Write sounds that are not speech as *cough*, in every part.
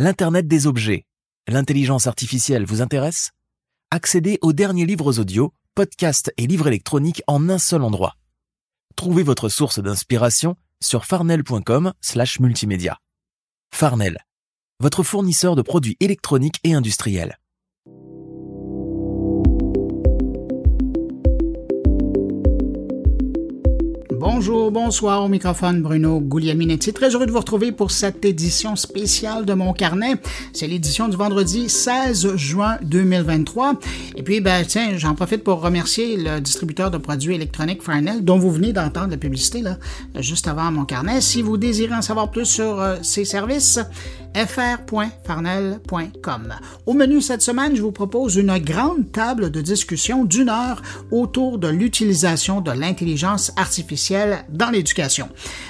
L'Internet des objets, l'intelligence artificielle vous intéresse? Accédez aux derniers livres audio, podcasts et livres électroniques en un seul endroit. Trouvez votre source d'inspiration sur farnel.com/multimédia. Farnel, votre fournisseur de produits électroniques et industriels. Bonjour, bonsoir au microphone Bruno Guglielminetti. Très heureux de vous retrouver pour cette édition spéciale de mon carnet. C'est l'édition du vendredi 16 juin 2023. Et puis, ben, tiens, j'en profite pour remercier le distributeur de produits électroniques Farnell, dont vous venez d'entendre la publicité, là, juste avant mon carnet. Si vous désirez en savoir plus sur euh, ces services, fr.farnell.com. Au menu cette semaine, je vous propose une grande table de discussion d'une heure autour de l'utilisation de l'intelligence artificielle dans l'éducation.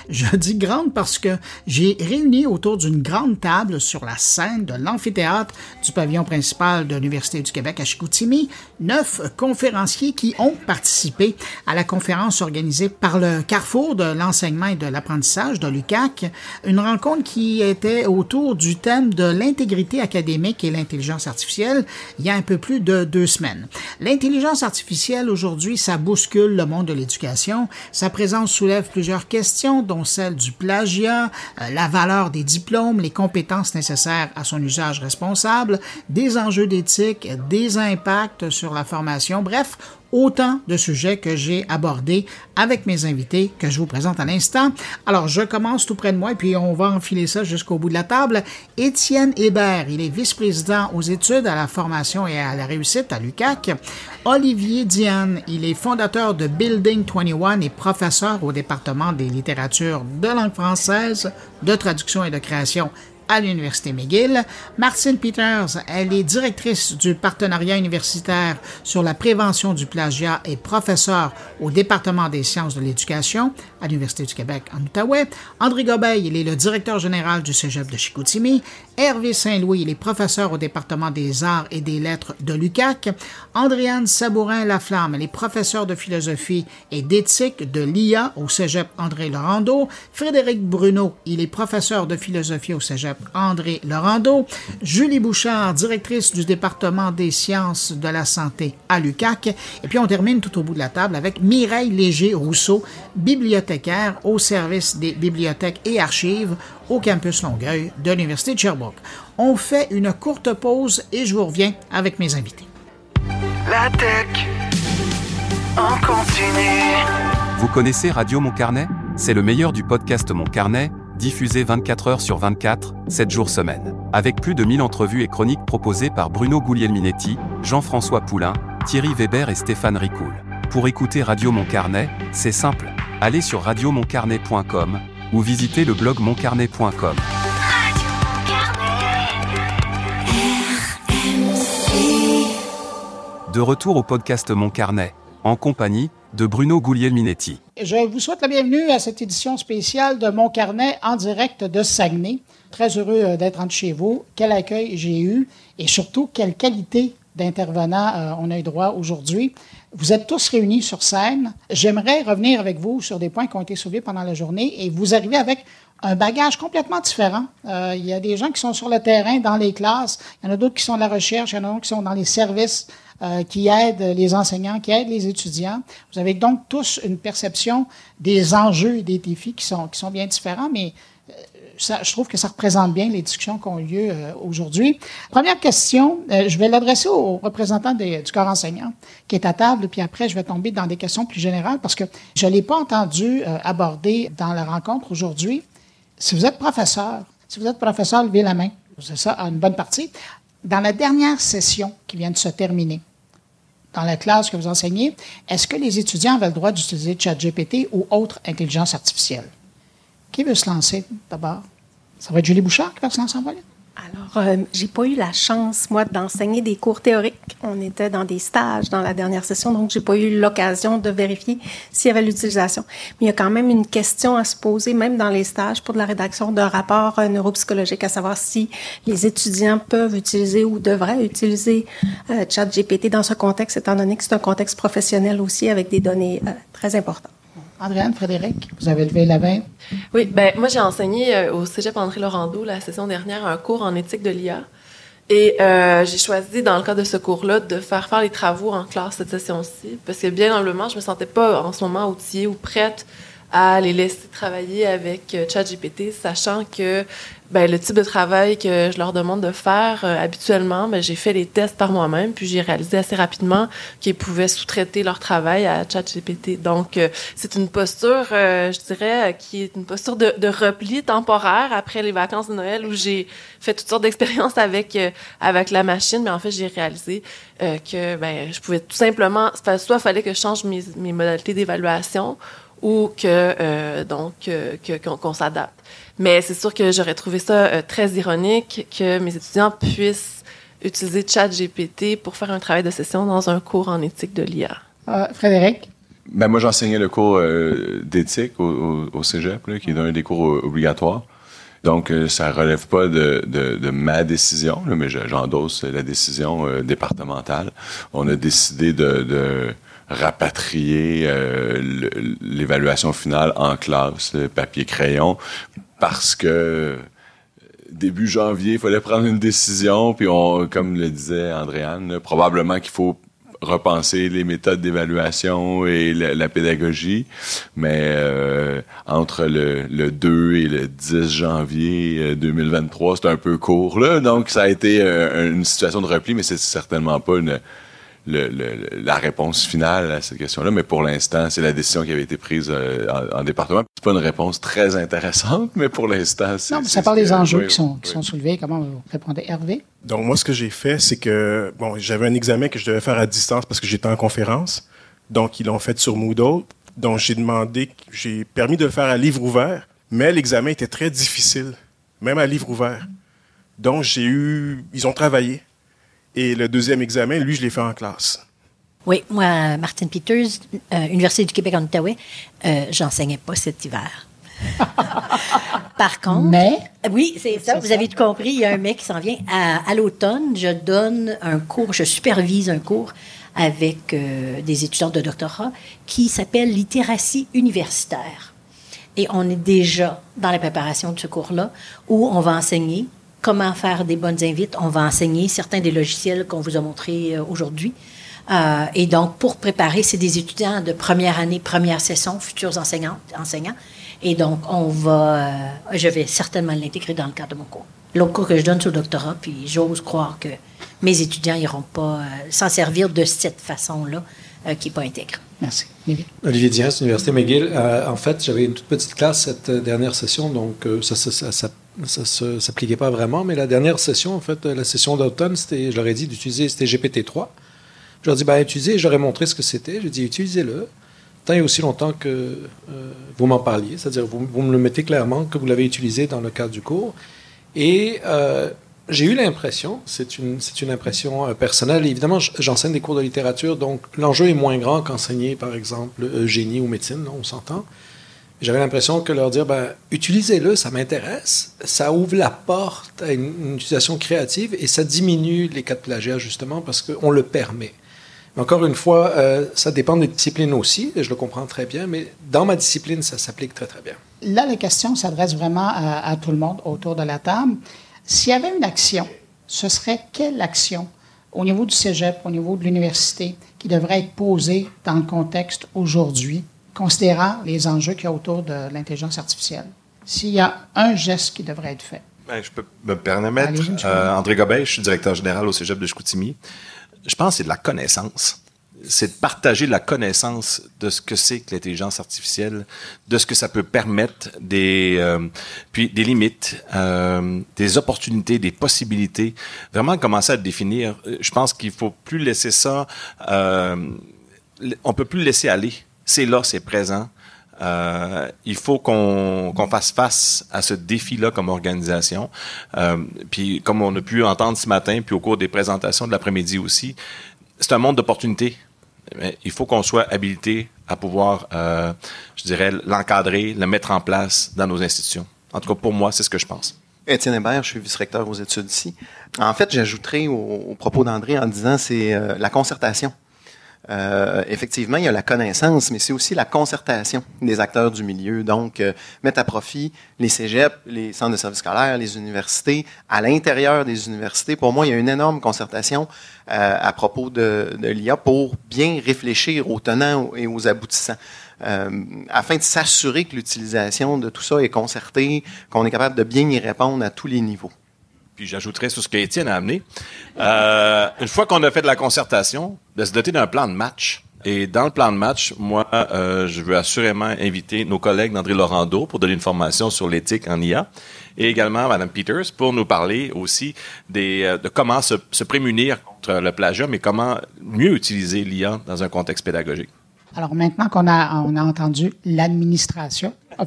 Je dis grande parce que j'ai réuni autour d'une grande table sur la scène de l'amphithéâtre du pavillon principal de l'Université du Québec à Chicoutimi neuf conférenciers qui ont participé à la conférence organisée par le Carrefour de l'enseignement et de l'apprentissage de l'UCAC, une rencontre qui était autour du thème de l'intégrité académique et l'intelligence artificielle il y a un peu plus de deux semaines. L'intelligence artificielle aujourd'hui, ça bouscule le monde de l'éducation. Sa présence soulève plusieurs questions, dont celle du plagiat, euh, la valeur des diplômes, les compétences nécessaires à son usage responsable, des enjeux d'éthique, des impacts sur la formation. Bref, autant de sujets que j'ai abordés avec mes invités que je vous présente à l'instant. Alors, je commence tout près de moi et puis on va enfiler ça jusqu'au bout de la table. Étienne Hébert, il est vice-président aux études, à la formation et à la réussite à l'UCAC. Olivier Diane, il est fondateur de Building 21 et professeur au département des littératures de langue française, de traduction et de création à l'Université McGill. Martine Peters, elle est directrice du partenariat universitaire sur la prévention du plagiat et professeure au département des sciences de l'éducation à l'Université du Québec en Outaouais. André Gobeil, il est le directeur général du Cégep de Chicoutimi. Hervé Saint-Louis, il est professeur au département des arts et des lettres de l'UCAC. Andréane Sabourin-Laflamme, elle est professeure de philosophie et d'éthique de l'IA au Cégep André Laurando. Frédéric Bruno, il est professeur de philosophie au Cégep André Laurando. Julie Bouchard, directrice du département des sciences de la santé à l'UCAC. Et puis on termine tout au bout de la table avec Mireille Léger-Rousseau, bibliothécaire au service des bibliothèques et archives au campus Longueuil de l'Université de Sherbrooke. On fait une courte pause et je vous reviens avec mes invités. La tech en continu. Vous connaissez Radio Mon Carnet? C'est le meilleur du podcast Mon Carnet diffusé 24 heures sur 24, 7 jours semaine. Avec plus de 1000 entrevues et chroniques proposées par Bruno Guglielminetti, Jean-François Poulain, Thierry Weber et Stéphane Ricoul. Pour écouter Radio Mon Carnet, c'est simple. Allez sur radiomoncarnet.com ou visitez le blog moncarnet.com. De retour au podcast Mon Carnet, en compagnie de Bruno Guglielminetti. Je vous souhaite la bienvenue à cette édition spéciale de Mon Carnet en direct de Saguenay. Très heureux euh, d'être entre chez vous. Quel accueil j'ai eu et surtout quelle qualité d'intervenants euh, on a eu droit aujourd'hui. Vous êtes tous réunis sur scène. J'aimerais revenir avec vous sur des points qui ont été soulevés pendant la journée et vous arrivez avec un bagage complètement différent. Euh, il y a des gens qui sont sur le terrain, dans les classes. Il y en a d'autres qui sont de la recherche. Il y en a d'autres qui sont dans les services, euh, qui aident les enseignants, qui aident les étudiants. Vous avez donc tous une perception des enjeux et des défis qui sont, qui sont bien différents, mais je trouve que ça représente bien les discussions qui ont lieu euh, aujourd'hui. Première question, euh, je vais l'adresser au représentant des, du corps enseignant qui est à table, puis après, je vais tomber dans des questions plus générales parce que je ne l'ai pas entendu aborder dans la rencontre aujourd'hui. Si vous êtes professeur, si vous êtes professeur, levez la main. C'est ça, une bonne partie. Dans la dernière session qui vient de se terminer, dans la classe que vous enseignez, est-ce que les étudiants avaient le droit d'utiliser ChatGPT ou autre intelligence artificielle? Qui veut se lancer d'abord? Ça va être Julie Bouchard qui va se lancer en? Alors, euh, j'ai pas eu la chance, moi, d'enseigner des cours théoriques. On était dans des stages dans la dernière session, donc j'ai pas eu l'occasion de vérifier s'il y avait l'utilisation. Mais il y a quand même une question à se poser, même dans les stages, pour la rédaction d'un rapport euh, neuropsychologique, à savoir si les étudiants peuvent utiliser ou devraient utiliser euh, ChatGPT dans ce contexte, étant donné que c'est un contexte professionnel aussi avec des données très importantes. Andréane, Frédéric, vous avez levé la main. Oui, ben moi j'ai enseigné euh, au Cégep André Laurando la session dernière un cours en éthique de l'IA. Et euh, j'ai choisi, dans le cadre de ce cours-là, de faire faire les travaux en classe cette session-ci, parce que bien humblement, je me sentais pas en ce moment outillée ou prête à les laisser travailler avec euh, ChatGPT, sachant que ben, le type de travail que je leur demande de faire euh, habituellement, ben, j'ai fait les tests par moi-même, puis j'ai réalisé assez rapidement qu'ils pouvaient sous-traiter leur travail à ChatGPT. Donc, euh, c'est une posture, je dirais, qui est une posture de, de, repli temporaire après les vacances de Noël où j'ai fait toutes sortes d'expériences avec avec la machine, mais en fait, j'ai réalisé que ben, je pouvais tout simplement, soit fallait que je change mes, mes modalités d'évaluation, ou que euh, donc qu'on s'adapte. Mais c'est sûr que j'aurais trouvé ça euh, très ironique que mes étudiants puissent utiliser ChatGPT pour faire un travail de session dans un cours en éthique de l'IA. Euh, Frédéric? Ben moi, j'enseignais le cours d'éthique au, au, Cégep, là, qui est un des cours obligatoires. Donc, ça relève pas de, de, de ma décision, là, mais j'endosse la décision départementale. On a décidé de, de rapatrier euh, l'évaluation finale en classe, papier-crayon, parce que début janvier, il fallait prendre une décision, puis on, comme le disait Andréane, probablement qu'il faut repenser les méthodes d'évaluation et la, pédagogie, mais euh, entre le, le, 2 et le 10 janvier 2023, euh, c'est un peu court là, donc ça a été une situation de repli, mais c'est certainement pas une le, la réponse finale à cette question-là, mais pour l'instant, c'est la décision qui avait été prise euh, en, département. C'est pas une réponse très intéressante, mais pour l'instant, c'est. Non, ça parle des enjeux qui, sont, qui sont soulevés. Comment vous répondez, Hervé? Donc, moi, ce que j'ai fait, c'est que, bon, j'avais un examen que je devais faire à distance parce que j'étais en conférence. Donc, ils l'ont fait sur Moodle. Donc, j'ai demandé, j'ai permis de le faire à livre ouvert, mais l'examen était très difficile, même à livre ouvert. Donc, j'ai eu, ils ont travaillé. Et le deuxième examen, lui, je l'ai fait en classe. Oui, moi, Martin Peters, euh, Université du Québec en Outaouais, euh, j'enseignais pas cet hiver. *laughs* Par contre, mais? Oui, c'est ça. Vous avez tout compris. Il y a un mec qui s'en vient à, l'automne. Je donne un cours, je supervise un cours avec euh, des étudiants de doctorat qui s'appelle littératie universitaire. Et on est déjà dans la préparation de ce cours-là où on va enseigner comment faire des bonnes invites. On va enseigner certains des logiciels qu'on vous a montrés euh, aujourd'hui. Euh, et donc, pour préparer, c'est des étudiants de première année, première session, futurs enseignants, enseignants. Et donc, on va, euh, je vais certainement l'intégrer dans le cadre de mon cours. L'autre cours que je donne sur le doctorat, puis j'ose croire que mes étudiants n'iront pas s'en servir de cette façon-là, qui n'est pas intègre. Merci. Olivier Diaz, Université McGill. en fait, j'avais une toute petite classe cette dernière session, donc ça, ça, ça ça ne s'appliquait pas vraiment, mais la dernière session, en fait, la session d'automne, je leur ai dit d'utiliser, c'était GPT-3. Je leur ai dit, ben, utilisez, j'aurais montré ce que c'était. J'ai dit, utilisez-le, tant et aussi longtemps que euh, vous m'en parliez, c'est-à-dire vous, vous, me le mettez clairement que vous l'avez utilisé dans le cadre du cours. Et euh, j'ai eu l'impression, c'est une, une impression euh, personnelle, évidemment, j'enseigne des cours de littérature, donc l'enjeu est moins grand qu'enseigner, par exemple, génie ou médecine, on s'entend. J'avais l'impression que leur dire, ben, utilisez-le, ça m'intéresse, ça ouvre la porte à une, utilisation créative et ça diminue les cas de plagiat, justement, parce qu'on le permet. Mais encore une fois, euh, ça dépend des disciplines aussi, et je le comprends très bien, mais dans ma discipline, ça s'applique très, très bien. Là, la question s'adresse vraiment à, à, tout le monde autour de la table. S'il y avait une action, ce serait quelle action au niveau du cégep, au niveau de l'université, qui devrait être posée dans le contexte aujourd'hui? Considérant les enjeux qu'il y a autour de l'intelligence artificielle. S'il y a un geste qui devrait être fait. Ben, je peux me permettre. Euh, André Gobet, je suis directeur général au Cégep de Chicoutimi. Je pense que c'est de la connaissance. C'est de partager la connaissance de ce que c'est que l'intelligence artificielle, de ce que ça peut permettre, des euh, puis des limites, euh, des opportunités, des possibilités. Vraiment commencer à le définir. Je pense qu'il faut plus laisser ça. Euh, on peut plus le laisser aller c'est là, c'est présent. Euh, il faut qu'on fasse face à ce défi-là comme organisation. Euh, puis comme on a pu entendre ce matin, puis au cours des présentations de l'après-midi aussi, c'est un monde d'opportunités. Il faut qu'on soit habilité à pouvoir, euh, je dirais, l'encadrer, le mettre en place dans nos institutions. En tout cas, pour moi, c'est ce que je pense. Étienne Hébert, je suis vice-recteur aux études ici. En fait, j'ajouterai au, propos d'André en disant c'est la concertation. Euh, effectivement, il y a la connaissance, mais c'est aussi la concertation des acteurs du milieu. Donc, euh, mettre à profit les cégeps, les centres de services scolaires, les universités, à l'intérieur des universités. Pour moi, il y a une énorme concertation euh, à propos de, de l'IA pour bien réfléchir aux tenants et aux aboutissants. Euh, afin de s'assurer que l'utilisation de tout ça est concertée, qu'on est capable de bien y répondre à tous les niveaux. Puis j'ajouterais sur ce qu'Étienne a amené. Euh, une fois qu'on a fait de la concertation, de se doter d'un plan de match. Et dans le plan de match, moi, euh, je veux assurément inviter nos collègues d'André Laurando pour donner une formation sur l'éthique en IA et également Mme Peters pour nous parler aussi des, euh, de comment se, se prémunir contre le plagiat, mais comment mieux utiliser l'IA dans un contexte pédagogique. Alors maintenant qu'on a, on a entendu l'administration, *laughs* moi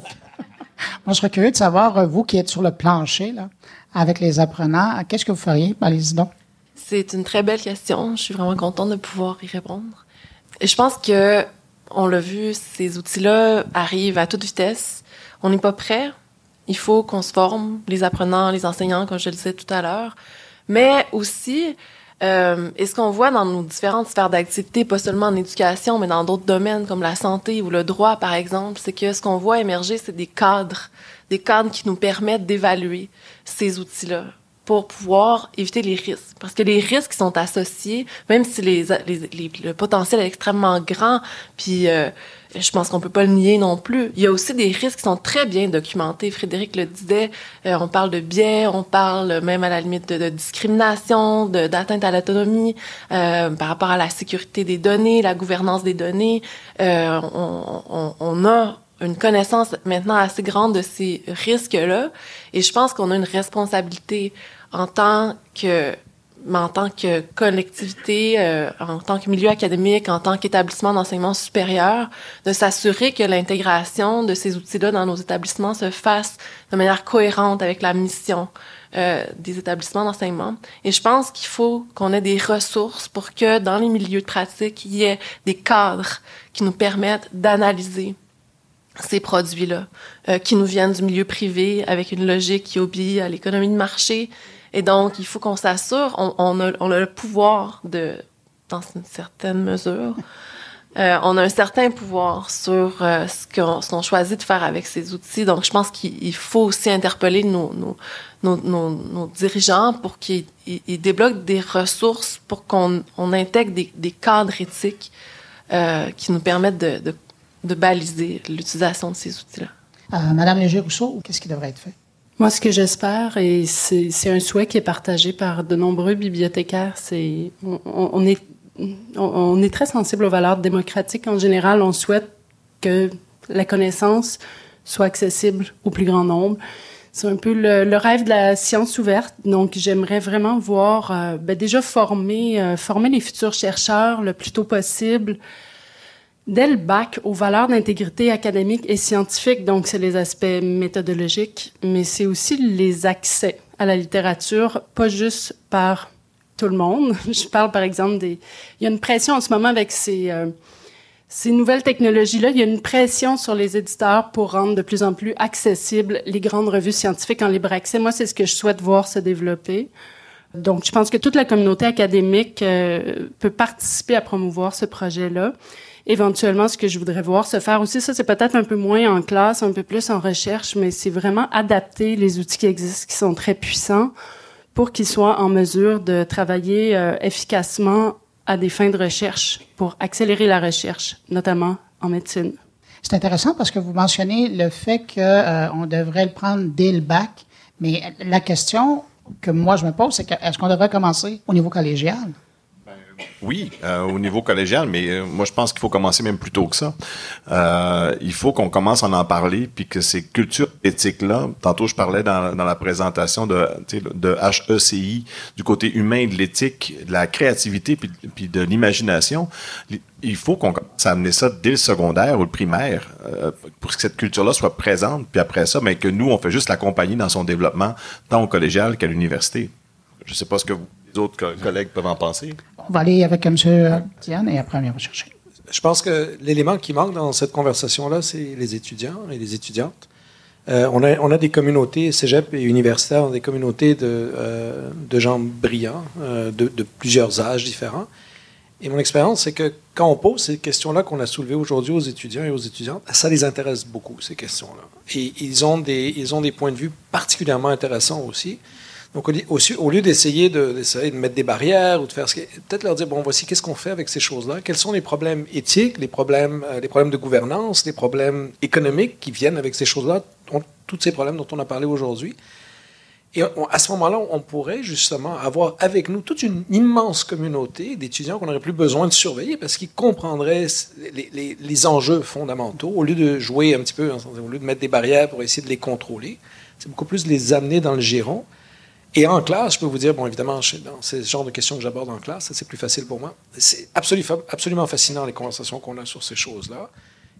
je serais curieux de savoir, euh, vous qui êtes sur le plancher, là, avec les apprenants, qu'est-ce que vous feriez? Allez-y donc. C'est une très belle question. Je suis vraiment contente de pouvoir y répondre. Je pense que, on l'a vu, ces outils-là arrivent à toute vitesse. On n'est pas prêt. Il faut qu'on se forme, les apprenants, les enseignants, comme je le disais tout à l'heure. Mais aussi, euh, et ce qu'on voit dans nos différentes sphères d'activité, pas seulement en éducation, mais dans d'autres domaines comme la santé ou le droit, par exemple, c'est que ce qu'on voit émerger, c'est des cadres, des cadres qui nous permettent d'évaluer ces outils-là pour pouvoir éviter les risques. Parce que les risques qui sont associés, même si les, les, les- le potentiel est extrêmement grand, puis euh, je pense qu'on peut pas le nier non plus, il y a aussi des risques qui sont très bien documentés. Frédéric le disait, euh, on parle de biais, on parle même à la limite de, discrimination, d'atteinte à l'autonomie, euh, par rapport à la sécurité des données, la gouvernance des données. Euh, on, on, on a une connaissance maintenant assez grande de ces risques-là. Et je pense qu'on a une responsabilité en tant que mais en tant que collectivité, euh, en tant que milieu académique, en tant qu'établissement d'enseignement supérieur, de s'assurer que l'intégration de ces outils-là dans nos établissements se fasse de manière cohérente avec la mission euh, des établissements d'enseignement. Et je pense qu'il faut qu'on ait des ressources pour que dans les milieux de pratique, il y ait des cadres qui nous permettent d'analyser ces produits-là, euh, qui nous viennent du milieu privé avec une logique qui obéit à l'économie de marché. Et donc, il faut qu'on s'assure, on, a, le pouvoir de, dans une certaine mesure, *laughs* euh, on a un certain pouvoir sur euh, ce qu'on choisit de faire avec ces outils. Donc, je pense qu'il il faut aussi interpeller nos, dirigeants pour qu'ils ils- ils débloquent des ressources pour qu'on on intègre des, cadres éthiques euh, qui nous permettent de, de, baliser l'utilisation de ces outils-là. Madame Léger-Rousseau, qu'est-ce qui devrait être fait? Moi, ce que j'espère, et c'est un souhait qui est partagé par de nombreux bibliothécaires, c'est on, est on, on est très sensible aux valeurs démocratiques en général. On souhaite que la connaissance soit accessible au plus grand nombre. C'est un peu le, le rêve de la science ouverte. Donc, j'aimerais vraiment voir euh, ben, déjà former euh, former les futurs chercheurs le plus tôt possible dès le bac aux valeurs d'intégrité académique et scientifique. Donc, c'est les aspects méthodologiques, mais c'est aussi les accès à la littérature, pas juste par tout le monde. *laughs* Je parle, par exemple, des... Il y a une pression en ce moment avec ces, euh, ces nouvelles technologies-là. Il y a une pression sur les éditeurs pour rendre de plus en plus accessibles les grandes revues scientifiques en libre accès. Moi, c'est ce que je souhaite voir se développer. Donc, je pense que toute la communauté académique euh, peut participer à promouvoir ce projet-là. Éventuellement, ce que je voudrais voir se faire aussi, ça c'est peut-être un peu moins en classe, un peu plus en recherche, mais c'est vraiment adapter les outils qui existent, qui sont très puissants, pour qu'ils soient en mesure de travailler euh, efficacement à des fins de recherche, pour accélérer la recherche, notamment en médecine. C'est intéressant parce que vous mentionnez le fait qu'on devrait le prendre dès le bac, mais la question que moi je me pose, c'est est-ce qu'on devrait commencer au niveau collégial? Oui, euh, au niveau collégial, mais euh, moi je pense qu'il faut commencer même plus tôt que ça. Euh, il faut qu'on commence à en parler, puis que ces cultures éthiques-là, tantôt je parlais dans, dans la présentation de, de HECI, du côté humain de l'éthique, de la créativité, puis, puis de l'imagination, il faut qu'on commence à amener ça dès le secondaire ou le primaire, euh, pour que cette culture-là soit présente, puis après ça, mais que nous, on fait juste l'accompagner dans son développement, tant au collégial qu'à l'université. Je sais pas ce que vous, les autres co- collègues peuvent en penser. On va aller avec M. Diane et après on va chercher. Je pense que l'élément qui manque dans cette conversation-là, c'est les étudiants et les étudiantes. Euh, on, a, des communautés, cégep et universitaires, on a des communautés de, euh, gens brillants, euh, de, de plusieurs âges différents. Et mon expérience, c'est que quand on pose ces questions-là qu'on a soulevées aujourd'hui aux étudiants et aux étudiantes, ça les intéresse beaucoup, ces questions-là. Et ils ont, des, ils ont des points de vue particulièrement intéressants aussi. Donc, au, lieu d'essayer de, de mettre des barrières ou de faire ce peut-être leur dire, bon, voici qu'est-ce qu'on fait avec ces choses-là, quels sont les problèmes éthiques, les problèmes, euh, les problèmes de gouvernance, les problèmes économiques qui viennent avec ces choses-là, tous ces problèmes dont on a parlé aujourd'hui? Et à ce moment-là, on pourrait justement avoir avec nous toute une immense communauté d'étudiants qu'on n'aurait plus besoin de surveiller parce qu'ils comprendraient les, les, enjeux fondamentaux au lieu de jouer un petit peu, au lieu de mettre des barrières pour essayer de les contrôler. C'est beaucoup plus les amener dans le giron. Et en classe, je peux vous dire, bon, évidemment, c'est ce genre de questions que j'aborde en classe, c'est plus facile pour moi. C'est absolument, fascinant les conversations qu'on a sur ces choses-là.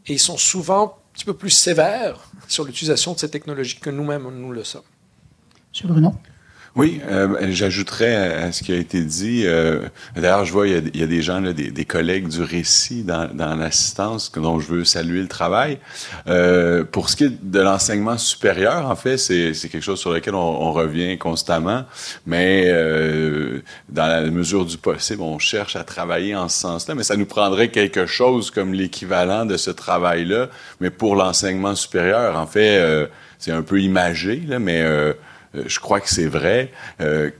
Et ils sont souvent un petit peu plus sévères sur l'utilisation de ces technologies que nous-mêmes, nous le sommes. M. Bruno. Oui, euh, j'ajouterais à, ce qui a été dit. Euh, D'ailleurs, je vois, il y a, des gens, des, collègues du récit dans, l'assistance dont je veux saluer le travail. Euh, pour ce qui est de l'enseignement supérieur, en fait, c'est quelque chose sur lequel on, revient constamment, mais euh, dans la mesure du possible, on cherche à travailler en ce sens-là, mais ça nous prendrait quelque chose comme l'équivalent de ce travail-là, mais pour l'enseignement supérieur. En fait, euh, c'est un peu imagé, là, mais je crois que c'est vrai. Euh,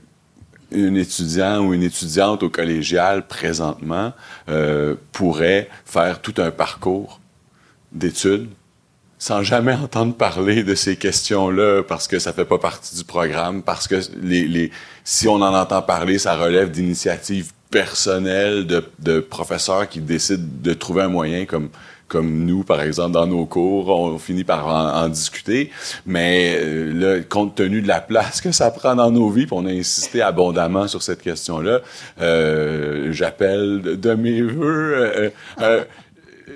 un étudiant ou une étudiante au collégial présentement euh, pourrait faire tout un parcours d'études sans jamais *laughs* entendre parler de ces questions-là parce que ça fait pas partie du programme, parce que les, les si on en entend parler, ça relève d'initiatives personnelles de, de professeurs qui décident de trouver un moyen comme comme nous, par exemple, dans nos cours, on finit par en, discuter. Mais euh, là, compte tenu de la place que ça prend dans nos vies, puis on a insisté abondamment sur cette question-là, euh, j'appelle de mes voeux euh, euh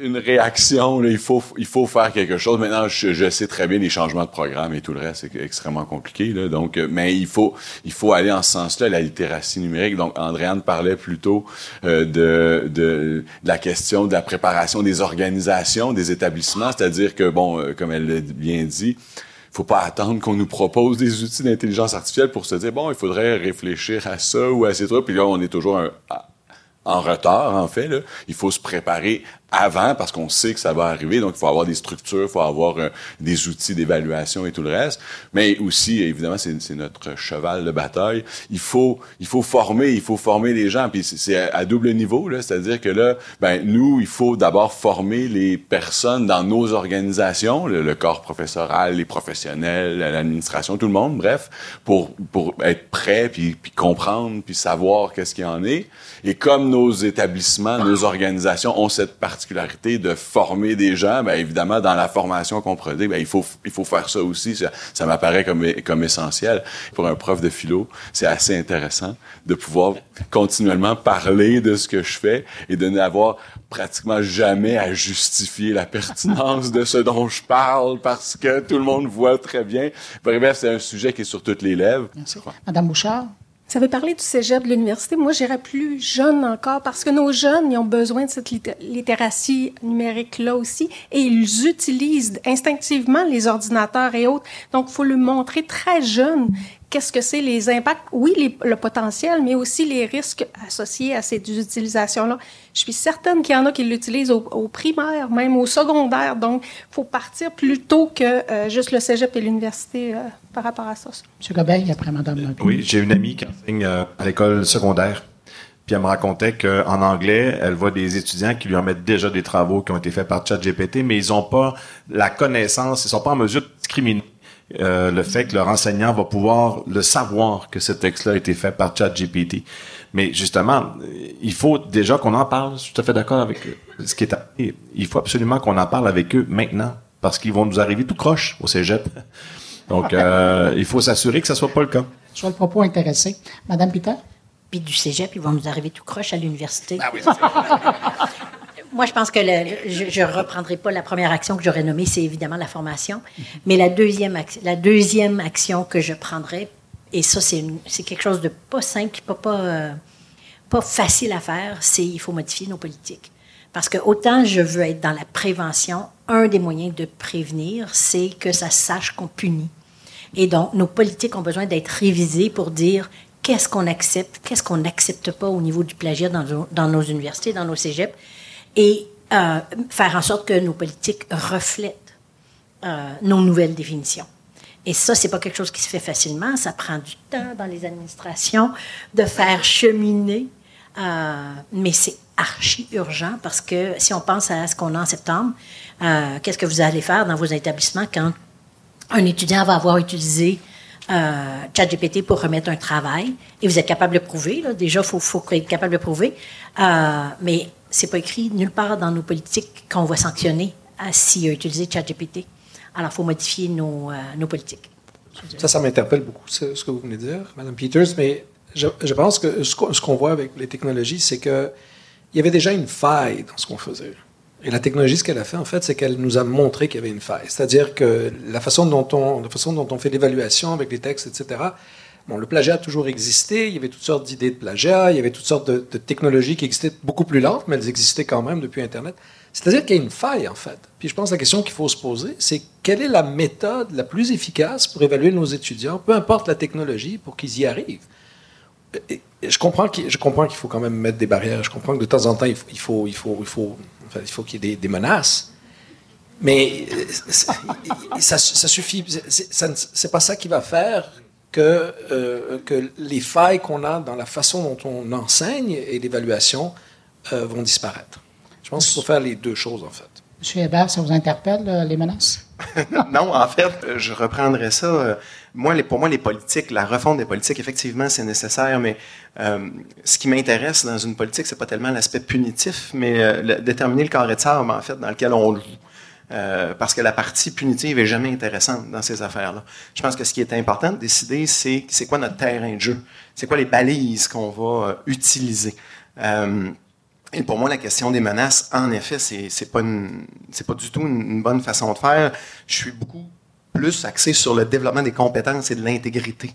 une réaction. Là, il faut il faut faire quelque chose. Maintenant, je, je, sais très bien les changements de programme et tout le reste, c'est extrêmement compliqué. Là, donc, euh, mais il faut il faut aller en ce sens-là, la littératie numérique. Donc, Andréane parlait plutôt euh, de, de, la question de la préparation des organisations, des établissements, c'est-à-dire que bon, euh, comme elle l'a bien dit faut pas attendre qu'on nous propose des outils d'intelligence artificielle pour se dire bon, il faudrait réfléchir à ça ou à ces trucs. Puis là, on est toujours un, en retard, en fait. Là. Il faut se préparer avant parce qu'on sait que ça va arriver. Donc, il faut avoir des structures, il faut avoir euh, des outils d'évaluation et tout le reste. Mais aussi, évidemment, c'est notre cheval de bataille. Il faut, il faut former, il faut former les gens. Puis c'est à, double niveau, là. C'est-à-dire que là, ben, nous, il faut d'abord former les personnes dans nos organisations, le, corps professoral, les professionnels, l'administration, tout le monde, bref, pour, pour être prêt, puis, puis comprendre, puis savoir qu'est-ce qu'il y en est. Et comme nos établissements, nos organisations ont cette de former des gens, bien évidemment, dans la formation qu'on produit, bien, il faut il faut faire ça aussi. Ça, ça m'apparaît comme comme essentiel pour un prof de philo. C'est assez intéressant de pouvoir continuellement parler de ce que je fais et de n'avoir pratiquement jamais à justifier la pertinence de ce dont je parle parce que tout le monde voit très bien. Bref, c'est un sujet qui est sur toutes les lèvres. Madame Bouchard? Ça veut parler du cégep de l'université. Moi, j'irais plus jeune encore parce que nos jeunes, ils ont besoin de cette littératie numérique-là aussi et ils utilisent instinctivement les ordinateurs et autres. Donc, il faut le montrer très jeune qu'est-ce que c'est les impacts, oui, le potentiel, mais aussi les risques associés à ces utilisations-là. Je suis certaine qu'il y en a qui l'utilisent au, primaire, même au secondaire. Donc, il faut partir plus tôt que euh, juste le cégep et l'université euh, par rapport à ça. M. Gobeil, après Mme Oui, j'ai une amie qui enseigne euh, à l'école secondaire. Puis elle me racontait qu'en anglais, elle voit des étudiants qui lui remettent déjà des travaux qui ont été faits par ChatGPT, mais ils n'ont pas la connaissance, ils sont pas en mesure de discriminer euh, le fait que leur enseignant va pouvoir le savoir que ce texte-là a été fait par ChatGPT. Mais justement, il faut déjà qu'on en parle. Je suis tout à fait d'accord avec ce qui est arrivé. Il faut absolument qu'on en parle avec eux maintenant parce qu'ils vont nous arriver tout croche au cégep. Donc, euh, *laughs* il faut s'assurer que ça soit pas le cas. Je vois le propos intéressé. Madame Peter? Puis du cégep, ils vont nous arriver tout croche à l'université. Ah oui, *laughs* moi, je pense que je ne reprendrai pas la première action que j'aurais nommée, c'est évidemment la formation. Mais la deuxième, action que je prendrais, et ça, c'est quelque chose de pas simple, euh, pas facile à faire, c'est il faut modifier nos politiques. Parce que autant je veux être dans la prévention, un des moyens de prévenir, c'est que ça sache qu'on punit. Et donc, nos politiques ont besoin d'être révisées pour dire qu'est-ce qu'on accepte, qu'est-ce qu'on n'accepte pas au niveau du plagiat dans dans nos universités, dans nos cégeps, et euh, faire en sorte que nos politiques reflètent euh, nos nouvelles définitions. Et ça, c'est pas quelque chose qui se fait facilement. Ça prend du temps dans les administrations de faire cheminer, euh, mais c'est archi urgent parce que si on pense à ce qu'on a en septembre, euh, qu'est-ce que vous allez faire dans vos établissements quand un étudiant va avoir utilisé euh, ChatGPT pour remettre un travail et vous êtes capable de prouver. Là. Déjà, il faut, faut être capable de prouver. Euh, mais c'est pas écrit nulle part dans nos politiques qu'on va sanctionner euh, s'il a utilisé ChatGPT. Alors, il faut modifier nos, euh, nos politiques. Ça, ça m'interpelle beaucoup, ce, que vous venez de dire, Mme Peters, mais je, je pense que ce qu'on voit avec les technologies, c'est qu'il y avait déjà une faille dans ce qu'on faisait. Et la technologie, ce qu'elle a fait, en fait, c'est qu'elle nous a montré qu'il y avait une faille. C'est-à-dire que la façon dont on, la façon dont on fait l'évaluation avec les textes, etc., bon, le plagiat a toujours existé, il y avait toutes sortes d'idées de plagiat, il y avait toutes sortes de, technologies qui existaient beaucoup plus lentes, mais elles existaient quand même depuis Internet. C'est-à-dire qu'il y a une faille, en fait. Puis je pense que la question qu'il faut se poser, c'est quelle est la méthode la plus efficace pour évaluer nos étudiants, peu importe la technologie, pour qu'ils y arrivent? Je comprends qu'il faut quand même mettre des barrières. Je comprends que de temps en temps, il faut, qu'il y ait des, menaces. Mais euh, ça, ça suffit. C'est pas ça qui va faire que, euh, que les failles qu'on a dans la façon dont on enseigne et l'évaluation euh, vont disparaître. Je pense qu'il faut faire les deux choses, en fait. Monsieur Hébert, ça vous interpelle, euh, les menaces? *laughs* non, en fait, je reprendrais ça. Moi, les, pour moi, les politiques, la refonte des politiques, effectivement, c'est nécessaire, mais euh, ce qui m'intéresse dans une politique, c'est pas tellement l'aspect punitif, mais euh, le- déterminer le carré de sable, en fait, dans lequel on joue. Euh, parce que la partie punitive est jamais intéressante dans ces affaires-là. Je pense que ce qui est important de décider, c'est c'est quoi notre terrain de jeu, c'est quoi les balises qu'on va euh, utiliser? Euh, et pour moi, la question des menaces, en effet, c'est c'est pas c'est pas du tout une, bonne façon de faire. Je suis beaucoup plus axé sur le développement des compétences et de l'intégrité.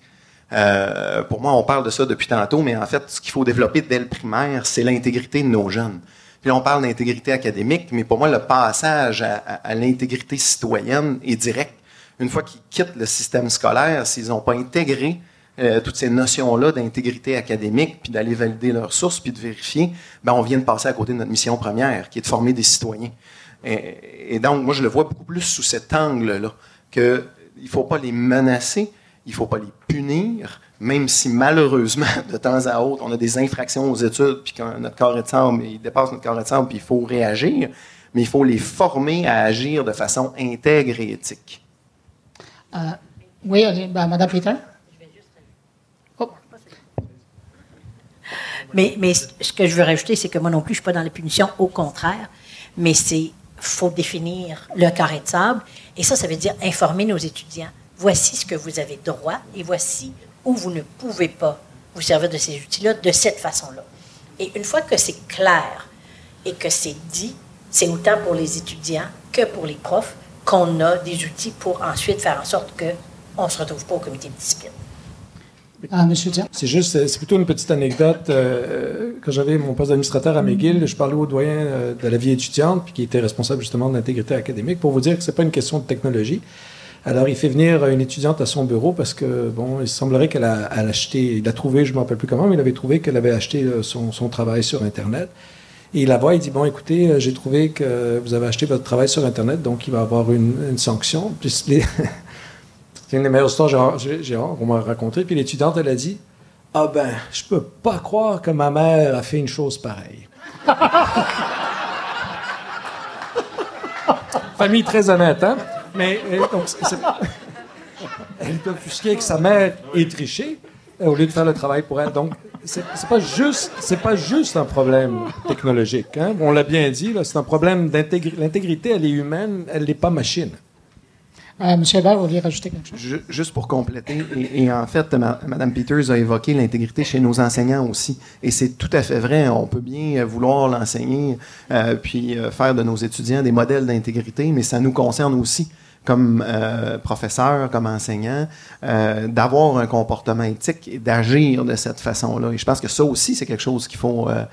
Pour moi, on parle de ça depuis tantôt, mais en fait, ce qu'il faut développer dès le primaire, c'est l'intégrité de nos jeunes. Puis on parle d'intégrité académique, mais pour moi, le passage à, l'intégrité citoyenne est direct. Une fois qu'ils quittent le système scolaire, s'ils n'ont pas intégré euh, toutes ces notions-là d'intégrité académique, puis d'aller valider leurs sources, puis de vérifier, ben on vient de passer à côté de notre mission première, qui est de former des citoyens. Et, et donc, moi, je le vois beaucoup plus sous cet angle-là, que il faut pas les menacer, il faut pas les punir, même si malheureusement, de temps à autre, on a des infractions aux études, puis quand notre corps est de sable, il dépasse notre corps est de sable, puis il faut réagir, mais il faut les former à agir de façon intègre et éthique. Euh, oui, allez, ben, Madame Peter? Mais, mais ce que je veux rajouter, c'est que moi non plus, je ne suis pas dans la punition, au contraire, mais c'est faut définir le carré de sable. Et ça, ça veut dire informer nos étudiants. Voici ce que vous avez droit et voici où vous ne pouvez pas vous servir de ces outils-là de cette façon-là. Et une fois que c'est clair et que c'est dit, c'est autant pour les étudiants que pour les profs qu'on a des outils pour ensuite faire en sorte qu'on ne se retrouve pas au comité de discipline. Ah, Monsieur? C'est juste, c'est plutôt une petite anecdote. Euh, quand j'avais mon poste d'administrateur à McGill, je parlais au doyen euh, de la vie étudiante, puis qui était responsable justement de l'intégrité académique, pour vous dire que c'est pas une question de technologie. Alors, il fait venir une étudiante à son bureau parce que, bon, il semblerait qu'elle a, acheté, il a trouvé, je me rappelle plus comment, mais il avait trouvé qu'elle avait acheté euh, son, son travail sur Internet. Et il la voit, il dit, bon, écoutez, euh, j'ai trouvé que vous avez acheté votre travail sur Internet, donc il va avoir une, une sanction. *laughs* C'est une des meilleures histoires qu'on m'a racontées. Puis l'étudiante, elle a dit, ah ben, je peux pas croire que ma mère a fait une chose pareille. Famille très honnête, hein? Mais euh, donc, elle est offusquée que sa mère ait triché euh, au lieu de faire le travail pour elle. Donc, c'est pas juste, c'est pas juste un problème technologique. Hein? On l'a bien dit, là, c'est un problème d'intégrité. L'intégrité, elle est humaine, elle n'est pas machine. Euh, Monsieur Hébert, vous vouliez rajouter quelque chose? Ju- Juste pour compléter, et, et en fait, ma- Mme Peters a évoqué l'intégrité chez nos enseignants aussi. Et c'est tout à fait vrai. On peut bien euh, vouloir l'enseigner, euh, puis euh, faire de nos étudiants des modèles d'intégrité, mais ça nous concerne aussi comme euh, professeurs, comme enseignants, euh, d'avoir un comportement éthique et d'agir de cette façon-là. Et je pense que ça aussi, c'est quelque chose qu'il faut, euh,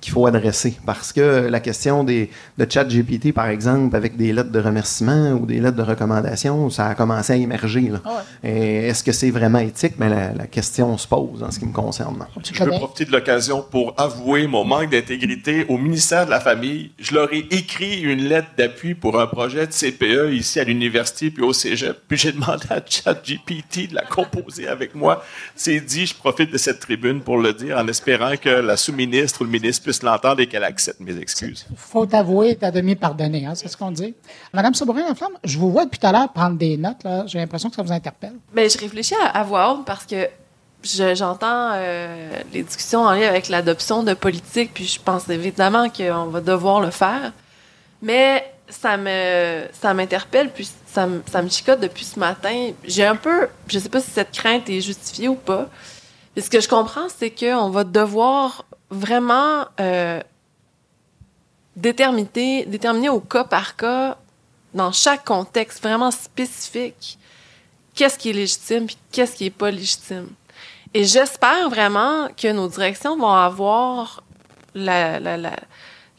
qu'il faut adresser. Parce que la question des, de chat GPT, par exemple, avec des lettres de remerciement ou des lettres de recommandation, ça a commencé à émerger. là. Ah Et Est-ce que c'est vraiment éthique? Mais la, la question se pose en ce qui me concerne. Je veux profiter de l'occasion pour avouer mon manque d'intégrité au ministère de la Famille. Je leur ai écrit une lettre d'appui pour un projet de CPE ici à l'université puis au cégep. Puis j'ai demandé à ChatGPT de la composer avec moi. C'est dit, je profite de cette tribune pour le dire en espérant que la sous-ministre ou le ministre puisse l'entendre et qu'elle accepte mes excuses. faut avouer, t'as demi pardonné, hein, c'est ce qu'on dit. Madame Sabourin-Laflamme, je vous vois depuis tout à l'heure prendre des notes, là. J'ai l'impression que ça vous interpelle. Ben, je réfléchis à, à voix haute parce que je- j'entends euh, les discussions en lien avec l'adoption de politique, puis je pense évidemment qu'on va devoir le faire. Mais ça me ça m'interpelle, puis ça me, ça me chicote depuis ce matin. J'ai un peu, je sais pas si cette crainte est justifiée ou pas. Mais ce que je comprends, c'est qu'on va devoir vraiment euh, déterminer, déterminer au cas par cas, dans chaque contexte vraiment spécifique, qu'est-ce qui est légitime puis qu'est-ce qui est pas légitime. Et j'espère vraiment que nos directions vont avoir la, la, la,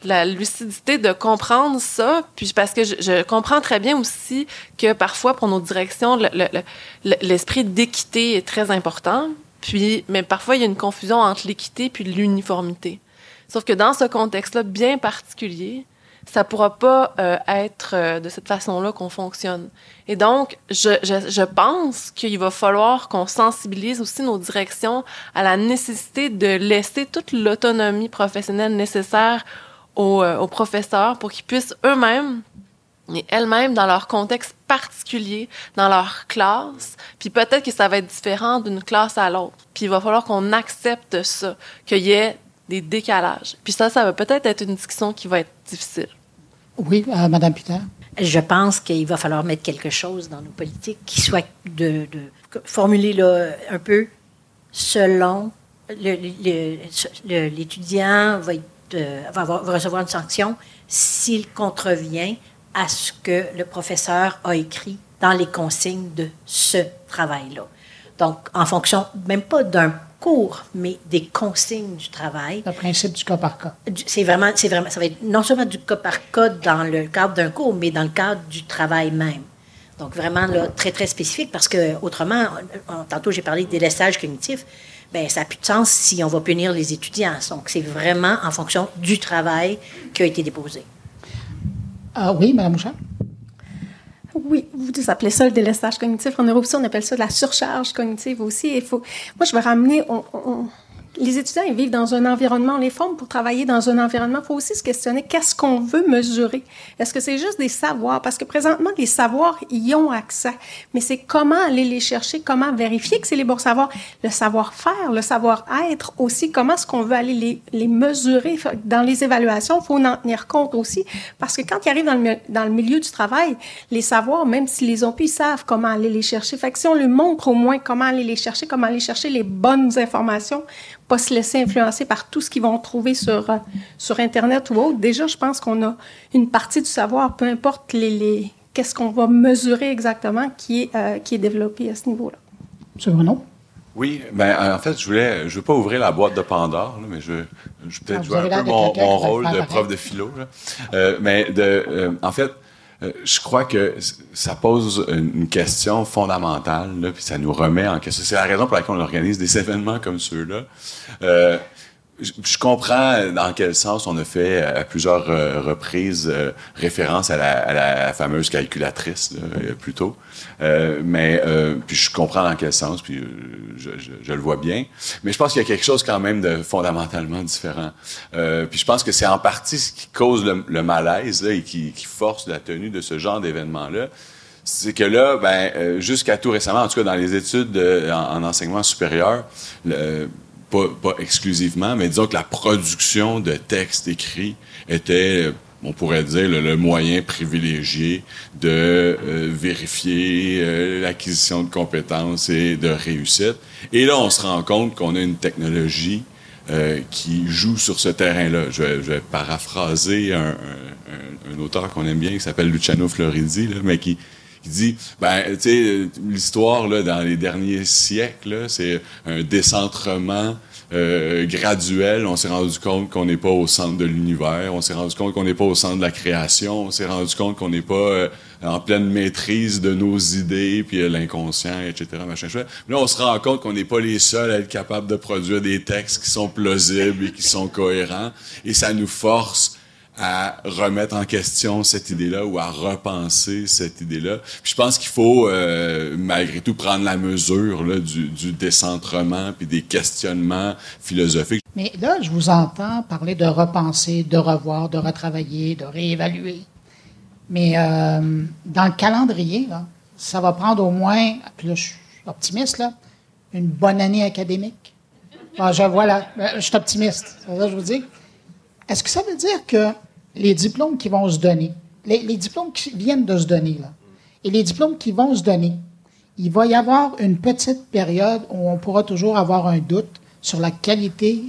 la lucidité de comprendre ça, puis parce que je, comprends très bien aussi que parfois pour nos directions, le- le- le- l'esprit d'équité est très important, puis mais parfois il y a une confusion entre l'équité puis l'uniformité. Sauf que dans ce contexte-là bien particulier, ça pourra pas euh, être euh, de cette façon-là qu'on fonctionne. Et donc, je, je, je pense qu'il va falloir qu'on sensibilise aussi nos directions à la nécessité de laisser toute l'autonomie professionnelle nécessaire aux, euh, aux professeurs pour qu'ils puissent eux-mêmes et elles-mêmes dans leur contexte particulier, dans leur classe, puis peut-être que ça va être différent d'une classe à l'autre. Puis il va falloir qu'on accepte ça, qu'il y ait des décalages. Puis ça, ça va peut-être être une discussion qui va être difficile. Oui, euh, Madame Peter? Je pense qu'il va falloir mettre quelque chose dans nos politiques qui soit de, de formuler là, un peu selon le- le- le- l'étudiant va, être, euh, va, avoir- va recevoir une sanction s'il contrevient à ce que le professeur a écrit dans les consignes de ce travail-là. Donc, en fonction, même pas d'un cours, mais des consignes du travail. Le principe du cas par cas. C'est vraiment, c'est vraiment, ça va être non seulement du cas par cas dans le cadre d'un cours, mais dans le cadre du travail même. Donc vraiment là, très très spécifique parce que autrement, on- on- tantôt j'ai parlé de délaissage cognitif, ben ça n'a plus de sens si on va punir les étudiants. Donc c'est vraiment en fonction du travail qui a été déposé. Ah oui, Madame Mouchard? Oui, vous appelez ça le délaissage cognitif. En Europe, aussi, on appelle ça de la surcharge cognitive aussi. Il faut, moi, je vais ramener, les étudiants, ils vivent dans un environnement, on les forme pour travailler dans un environnement. Il faut aussi se questionner qu'est-ce qu'on veut mesurer? Est-ce que c'est juste des savoirs? Parce que présentement, les savoirs y ont accès. Mais c'est comment aller les chercher, comment vérifier que c'est les bons savoirs? Le savoir-faire, le savoir-être aussi, comment est-ce qu'on veut aller les, mesurer? Dans les évaluations? Il faut en tenir compte aussi. Parce que quand ils arrivent dans le, dans le milieu du travail, les savoirs, même s'ils les ont plus, ils savent comment aller les chercher. Fait que si on leur montre au moins comment aller les chercher, comment aller chercher les bonnes informations, pas se laisser influencer par tout ce qu'ils vont trouver sur, euh, sur Internet ou autre. Déjà, je pense qu'on a une partie du savoir, peu importe les, les qu'est-ce qu'on va mesurer exactement, qui est, euh, qui est développé à ce niveau-là. M. Bruno? Oui, ben en fait, je voulais, je veux pas ouvrir la boîte de Pandore, là, mais je, je vais peut-être Ah, jouer un peu mon, rôle de prof de philo. là. Euh, mais de, euh, en fait, euh, je crois que ça pose une une question fondamentale, là, puis ça nous remet en question. C'est la raison pour laquelle on organise des *laughs* événements comme ceux-là. Euh, je comprends dans quel sens on a fait à plusieurs euh, reprises euh, référence à la, fameuse calculatrice là, euh, plus tôt. Euh, mais euh, puis je comprends dans quel sens, puis euh, je, je- je le vois bien. Mais je pense qu'il y a quelque chose quand même de fondamentalement différent. Euh, puis je pense que c'est en partie ce qui cause le, le malaise là, et qui, qui force la tenue de ce genre d'événement-là c'est que là, ben, euh, jusqu'à tout récemment, en tout cas dans les études de- en, en enseignement supérieur, le- pas, pas exclusivement, mais disons que la production de textes écrits était, on pourrait dire, le, moyen privilégié de euh, vérifier euh, l'acquisition de compétences et de réussite. Et là, on se rend compte qu'on a une technologie euh, qui joue sur ce terrain-là. Je je vais paraphraser un- un- un auteur qu'on aime bien qui s'appelle Luciano Floridi, là, mais qui, qui dit, ben, tu sais, l'histoire, là, dans les derniers siècles, c'est un décentrement euh, graduel. On s'est rendu compte qu'on n'est pas au centre de l'univers. On s'est rendu compte qu'on n'est pas au centre de la création. On s'est rendu compte qu'on n'est pas euh, en pleine maîtrise de nos idées, puis euh, l'inconscient, etc. Machin, chouette. Là, on se rend compte qu'on n'est pas les seuls à être capables de produire des textes qui sont plausibles et qui sont cohérents. Et ça nous force à remettre en question cette idée-là ou à repenser cette idée-là. Puis je pense qu'il faut euh, malgré tout prendre la mesure là, du, du décentrement puis des questionnements philosophiques. Mais là, je vous entends parler de repenser, de revoir, de retravailler, de réévaluer. Mais euh, dans le calendrier, là, ça va prendre au moins, puis là, je suis optimiste, là, une bonne année académique. Ah, je, voilà, je suis optimiste, c'est ça que je vous dis. Est-ce que ça veut dire que les diplômes qui vont se donner, les, diplômes qui viennent de se donner, là, et les diplômes qui vont se donner, il va y avoir une petite période où on pourra toujours avoir un doute sur la qualité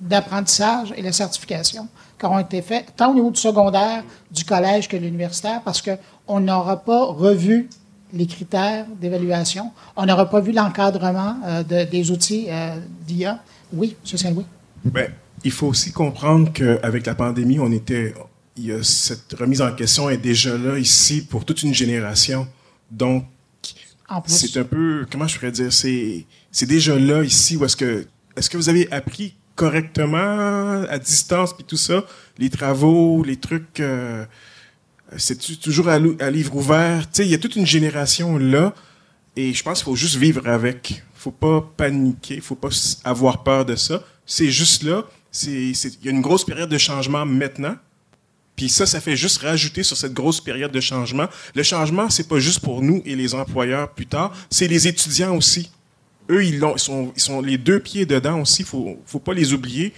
d'apprentissage et la certification qui auront été faits, tant au niveau du secondaire, du collège que de l'universitaire, parce qu'on n'aura pas revu les critères d'évaluation, on n'aura pas vu l'encadrement euh, de, des outils euh, d'IA. Oui, M. Saint-Louis. Il faut aussi comprendre qu'avec la pandémie, on était, il y a cette remise en question est déjà là ici pour toute une génération. Donc, c'est un peu, comment je pourrais dire, c'est, c'est déjà là ici où est-ce que, est-ce que vous avez appris correctement à distance puis tout ça, les travaux, les trucs, euh, c'est toujours à, à, livre ouvert? Tu sais, il y a toute une génération là et je pense qu'il faut juste vivre avec. Faut pas paniquer, faut pas avoir peur de ça. C'est juste là il y a une grosse période de changement maintenant. Puis ça, ça fait juste rajouter sur cette grosse période de changement. Le changement, c'est pas juste pour nous et les employeurs plus tard, c'est les étudiants aussi. Eux, ils, sont, les deux pieds dedans aussi. Faut, faut pas les oublier.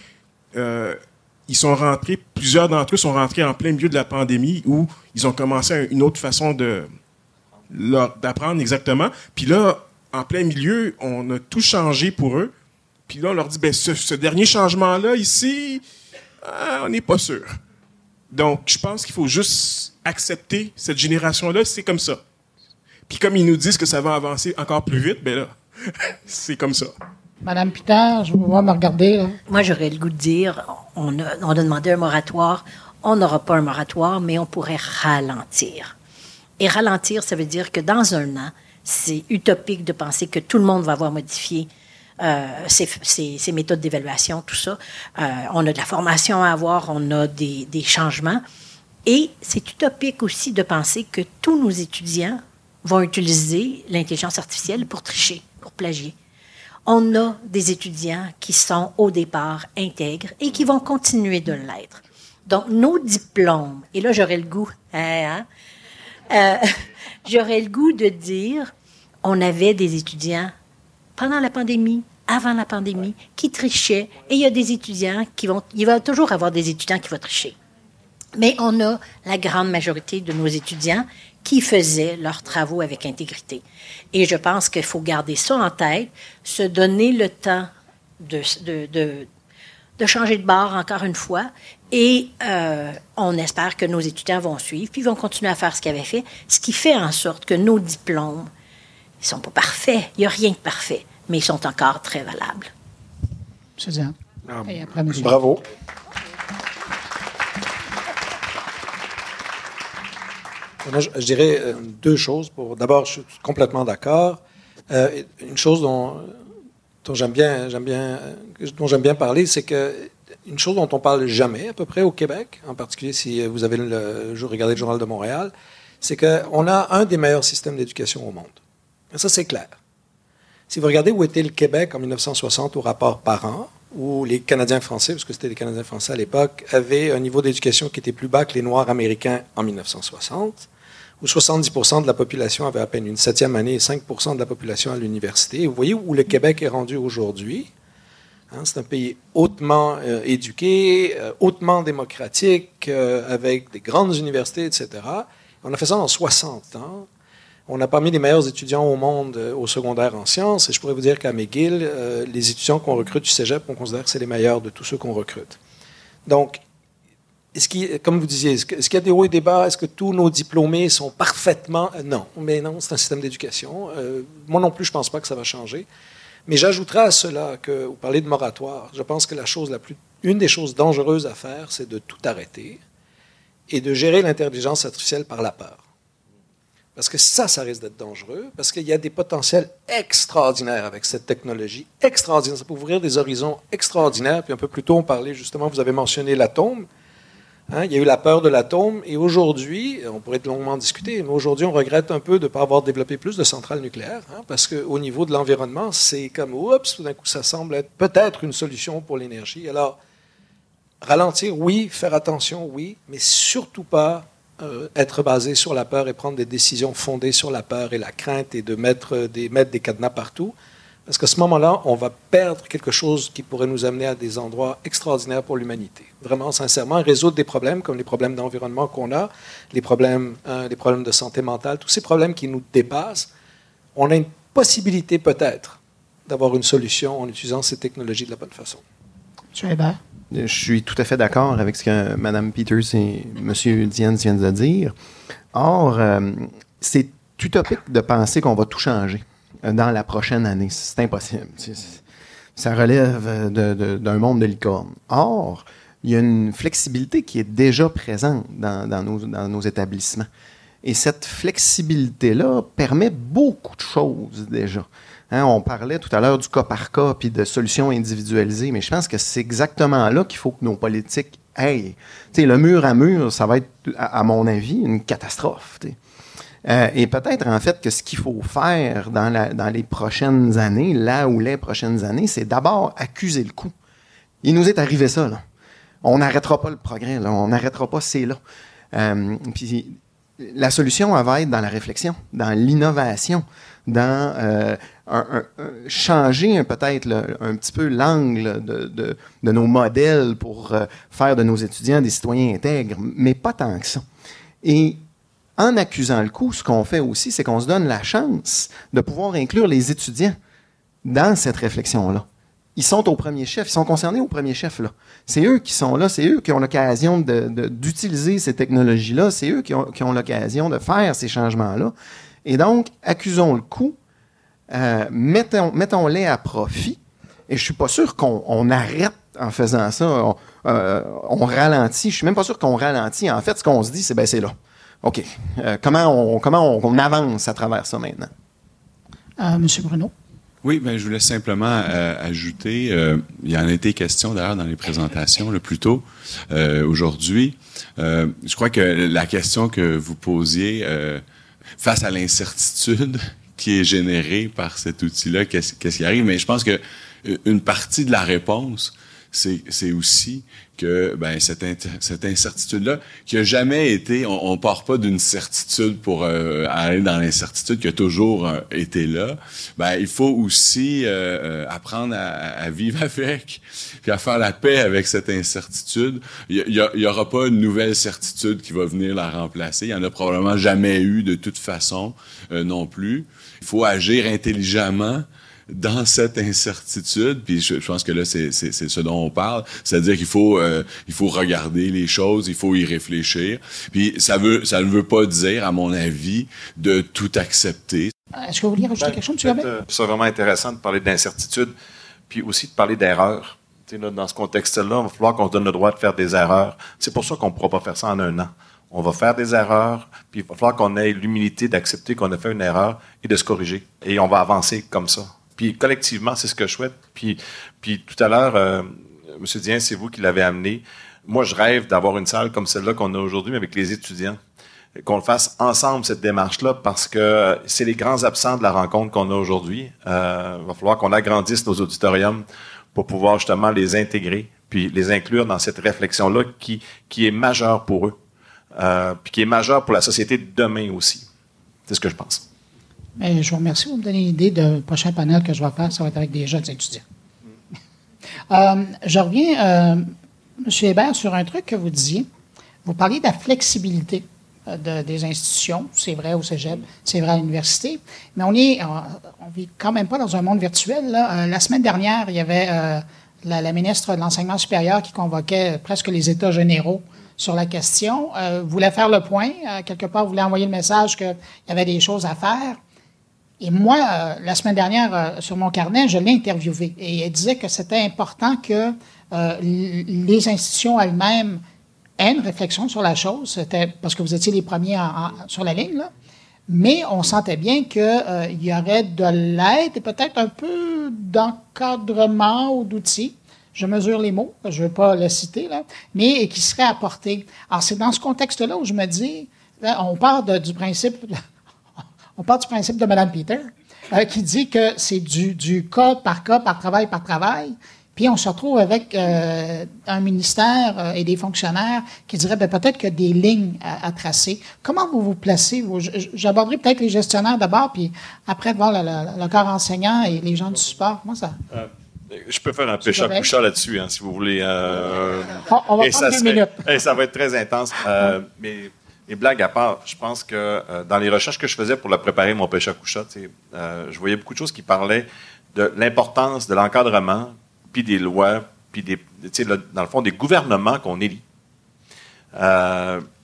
Euh, ils sont rentrés, plusieurs d'entre eux sont rentrés en plein milieu de la pandémie où ils ont commencé une autre façon d'apprendre exactement. Puis là, en plein milieu, on a tout changé pour eux. Puis là, on leur dit, ben, ce, ce dernier changement-là, ici, ah, on n'est pas sûr. Donc, je pense qu'il faut juste accepter cette génération-là, c'est comme ça. Puis comme ils nous disent que ça va avancer encore plus vite, ben là, *laughs* c'est comme ça. Madame Pitard, je vous vois me regarder. Là. Moi, j'aurais le goût de dire, on a, on a demandé un moratoire. On n'aura pas un moratoire, mais on pourrait ralentir. Et ralentir, ça veut dire que dans un an, c'est utopique de penser que tout le monde va avoir modifié euh, ces, ces, ces, méthodes d'évaluation, tout ça. Euh, on a de la formation à avoir, on a des, des changements. Et c'est utopique aussi de penser que tous nos étudiants vont utiliser l'intelligence artificielle pour tricher, pour plagier. On a des étudiants qui sont au départ intègres et qui vont continuer de l'être. Donc, nos diplômes, et là, j'aurais le goût, hein, hein, euh, *laughs* j'aurais le goût de dire, on avait des étudiants pendant la pandémie, avant la pandémie, qui trichaient. Et il y a des étudiants qui vont... Il va toujours avoir des étudiants qui vont tricher. Mais on a la grande majorité de nos étudiants qui faisaient leurs travaux avec intégrité. Et je pense qu'il faut garder ça en tête, se donner le temps de, de, de, changer de bord encore une fois. Et euh, on espère que nos étudiants vont suivre, puis vont continuer à faire ce qu'ils avaient fait, ce qui fait en sorte que nos diplômes ils ne sont pas parfaits. Il n'y a rien de parfait, mais ils sont encore très valables. M. Diane. Ah, Et après, monsieur. Bravo. Moi, je, je, dirais euh, deux choses. Pour, d'abord, je suis complètement d'accord. Euh, une chose dont, dont j'aime bien, j'aime bien, dont j'aime bien parler, c'est que une chose dont on parle jamais à peu près au Québec, en particulier si vous avez le, regardé le journal de Montréal, c'est qu'on a un des meilleurs systèmes d'éducation au monde. Ça, c'est clair. Si vous regardez où était le Québec en 1960 au rapport par an, où les Canadiens français, parce que c'était les Canadiens français à l'époque, avaient un niveau d'éducation qui était plus bas que les Noirs américains en 1960, où 70% de la population avait à peine une septième année et 5% de la population à l'université. Vous voyez où le Québec est rendu aujourd'hui? Hein, c'est un pays hautement euh, éduqué, euh, hautement démocratique, euh, avec des grandes universités, etc. On a fait ça en 60 ans. On a parmi les meilleurs étudiants au monde euh, au secondaire en sciences, et je pourrais vous dire qu'à McGill, euh, les étudiants qu'on recrute du cégep, on considère que c'est les meilleurs de tous ceux qu'on recrute. Donc, est-ce qu'il, comme vous disiez, est-ce, qu'il y a des hauts et des bas? Est-ce que tous nos diplômés sont parfaitement... Euh, non, mais non, c'est un système d'éducation. Moi non plus, je ne pense pas que ça va changer. Mais j'ajouterai à cela que, vous parlez de moratoire, je pense que la chose la plus, une des choses dangereuses à faire, c'est de tout arrêter et de gérer l'intelligence artificielle par la peur. Parce que ça, ça risque d'être dangereux, parce qu'il y a des potentiels extraordinaires avec cette technologie, extraordinaire. Ça peut ouvrir des horizons extraordinaires. Puis un peu plus tôt, on parlait justement, vous avez mentionné l'atome. Hein, il y a eu la peur de l'atome, et aujourd'hui, on pourrait longuement discuter, mais aujourd'hui, on regrette un peu de ne pas avoir développé plus de centrales nucléaires, hein, parce qu'au niveau de l'environnement, c'est comme, oups, tout d'un coup, ça semble être peut-être une solution pour l'énergie. Alors, ralentir, oui, faire attention, oui, mais surtout pas euh, être basé sur la peur et prendre des décisions fondées sur la peur et la crainte et de mettre des, mettre des cadenas partout. Parce qu'à ce moment-là, on va perdre quelque chose qui pourrait nous amener à des endroits extraordinaires pour l'humanité. Vraiment, sincèrement, résoudre des problèmes comme les problèmes d'environnement qu'on a, les problèmes, hein, les problèmes de santé mentale, tous ces problèmes qui nous dépassent, on a une possibilité peut-être d'avoir une solution en utilisant ces technologies de la bonne façon. Monsieur Hébert. Je suis tout à fait d'accord avec ce que Mme Peters et M. Diane viennent de dire. Or, euh, c'est utopique de penser qu'on va tout changer euh, dans la prochaine année. C'est impossible. Ça relève d'un monde de licorne. Or, il y a une flexibilité qui est déjà présente dans, nos, dans nos, établissements. Et cette flexibilité-là permet beaucoup de choses déjà. Hein, on parlait tout à l'heure du cas par cas puis de solutions individualisées, mais je pense que c'est exactement là qu'il faut que nos politiques aillent. le mur à mur, ça va être, à, mon avis, une catastrophe. Euh, et peut-être en fait que ce qu'il faut faire dans, les prochaines années, là où les prochaines années, c'est d'abord accuser le coup. Il nous est arrivé ça. On n'arrêtera pas le progrès, on n'arrêtera pas c'est là. Euh, puis la solution va être dans la réflexion, dans l'innovation, dans euh, changer peut-être un petit peu l'angle de, nos modèles pour euh, faire de nos étudiants des citoyens intègres, mais pas tant que ça. Et en accusant le coup, ce qu'on fait aussi, c'est qu'on se donne la chance de pouvoir inclure les étudiants dans cette réflexion-là. Ils sont au premier chef, ils sont concernés au premier chef. là. C'est eux qui sont là, c'est eux qui ont l'occasion d'utiliser ces technologies-là, c'est eux qui ont, qui ont l'occasion de faire ces changements-là. Et donc, accusons le coup euh, mettons, mettons-les à profit. Et je suis pas sûr qu'on arrête en faisant ça. On, euh, ralentit. Je suis même pas sûr qu'on ralentit. En fait, ce qu'on se dit, c'est ben c'est là. OK. Euh, comment on, comment on, avance à travers ça maintenant? Monsieur Bruno? Oui, ben, je voulais simplement ajouter, il y en a été question d'ailleurs dans les présentations le plus tôt aujourd'hui. je crois que la question que vous posiez face à l'incertitude, qui est généré par cet outil-là, qu'est-ce qui arrive? Mais je pense que euh, une partie de la réponse, c'est aussi que ben, cette, cette incertitude-là, qui a jamais été, on, ne part pas d'une certitude pour euh, aller dans l'incertitude qui a toujours euh, été là. Ben, il faut aussi apprendre à, vivre *laughs* avec, puis à faire la paix avec cette incertitude. Il y, aura pas une nouvelle certitude qui va venir la remplacer. Il y en a probablement jamais eu de toute façon non plus. Il faut agir intelligemment dans cette incertitude, puis je, pense que là, c'est ce dont on parle, c'est-à-dire qu'il faut, euh, il faut regarder les choses, il faut y réfléchir, puis ça veut, ça ne veut pas dire, à mon avis, de tout accepter. Est-ce que vous vouliez rajouter quelque chose, M. Euh, C'est vraiment intéressant de parler d'incertitude, puis aussi de parler d'erreur. Dans ce contexte-là, il va falloir qu'on se donne le droit de faire des erreurs. C'est pour ça qu'on ne pourra pas faire ça en un an on va faire des erreurs, puis il va falloir qu'on ait l'humilité d'accepter qu'on a fait une erreur et de se corriger. Et on va avancer comme ça. Puis collectivement, c'est ce que je souhaite. Puis, puis tout à l'heure, euh, M. Dien, c'est vous qui l'avez amené. Moi, je rêve d'avoir une salle comme celle-là qu'on a aujourd'hui, mais avec les étudiants. Qu'on fasse ensemble cette démarche-là parce que c'est les grands absents de la rencontre qu'on a aujourd'hui. Euh, il va falloir qu'on agrandisse nos auditoriums pour pouvoir justement les intégrer puis les inclure dans cette réflexion-là qui, qui est majeure pour eux. Euh, puis qui est majeur pour la société de demain aussi. C'est ce que je pense. Mais je vous remercie. Vous me donnez une idée du prochain panel que je vais faire. Ça va être avec des jeunes étudiants. *laughs* Euh, je reviens, euh, M. Hébert, sur un truc que vous disiez. Vous parliez de la flexibilité des institutions. C'est vrai au cégep, c'est vrai à l'université. Mais on est, on, vit quand même pas dans un monde virtuel. La semaine dernière, il y avait la, la ministre de l'Enseignement supérieur qui convoquait presque les États généraux sur la question, euh, voulait faire le point, euh, quelque part voulait envoyer le message qu'il y avait des choses à faire? Et moi, euh, la semaine dernière, sur mon carnet, je l'ai interviewé et elle disait que c'était important que les institutions elles-mêmes aient une réflexion sur la chose, C'était parce que vous étiez les premiers sur la ligne, là. mais on sentait bien qu'il y aurait de l'aide et peut-être un peu d'encadrement ou d'outils. Je mesure les mots, je ne veux pas le citer, là, mais qui serait apporté. Alors, c'est dans ce contexte-là où je me dis, là, on part de- du principe, *laughs* on part du principe de Mme Peter, euh, qui dit que c'est du, du cas par cas, par travail par travail. Puis on se retrouve avec euh, un ministère euh, et des fonctionnaires qui diraient ben, peut-être a des lignes à, tracer. Comment vous vous placez? J'aborderai peut-être les gestionnaires d'abord, puis après de voir le, le- le corps enseignant et les gens du support. Moi, ça? Euh, je peux faire un péché à correct. coucha là-dessus, hein, si vous voulez. euh, On- on va et prendre ça serait- minutes. *laughs* et ça va être très intense. Euh, mais les blagues à part, je pense que euh, dans les recherches que je faisais pour la préparer, mon péché à coucha, tu sais, euh, je voyais beaucoup de choses qui parlaient de l'importance de l'encadrement, puis des lois, puis des, le- dans le fond, des gouvernements qu'on élit.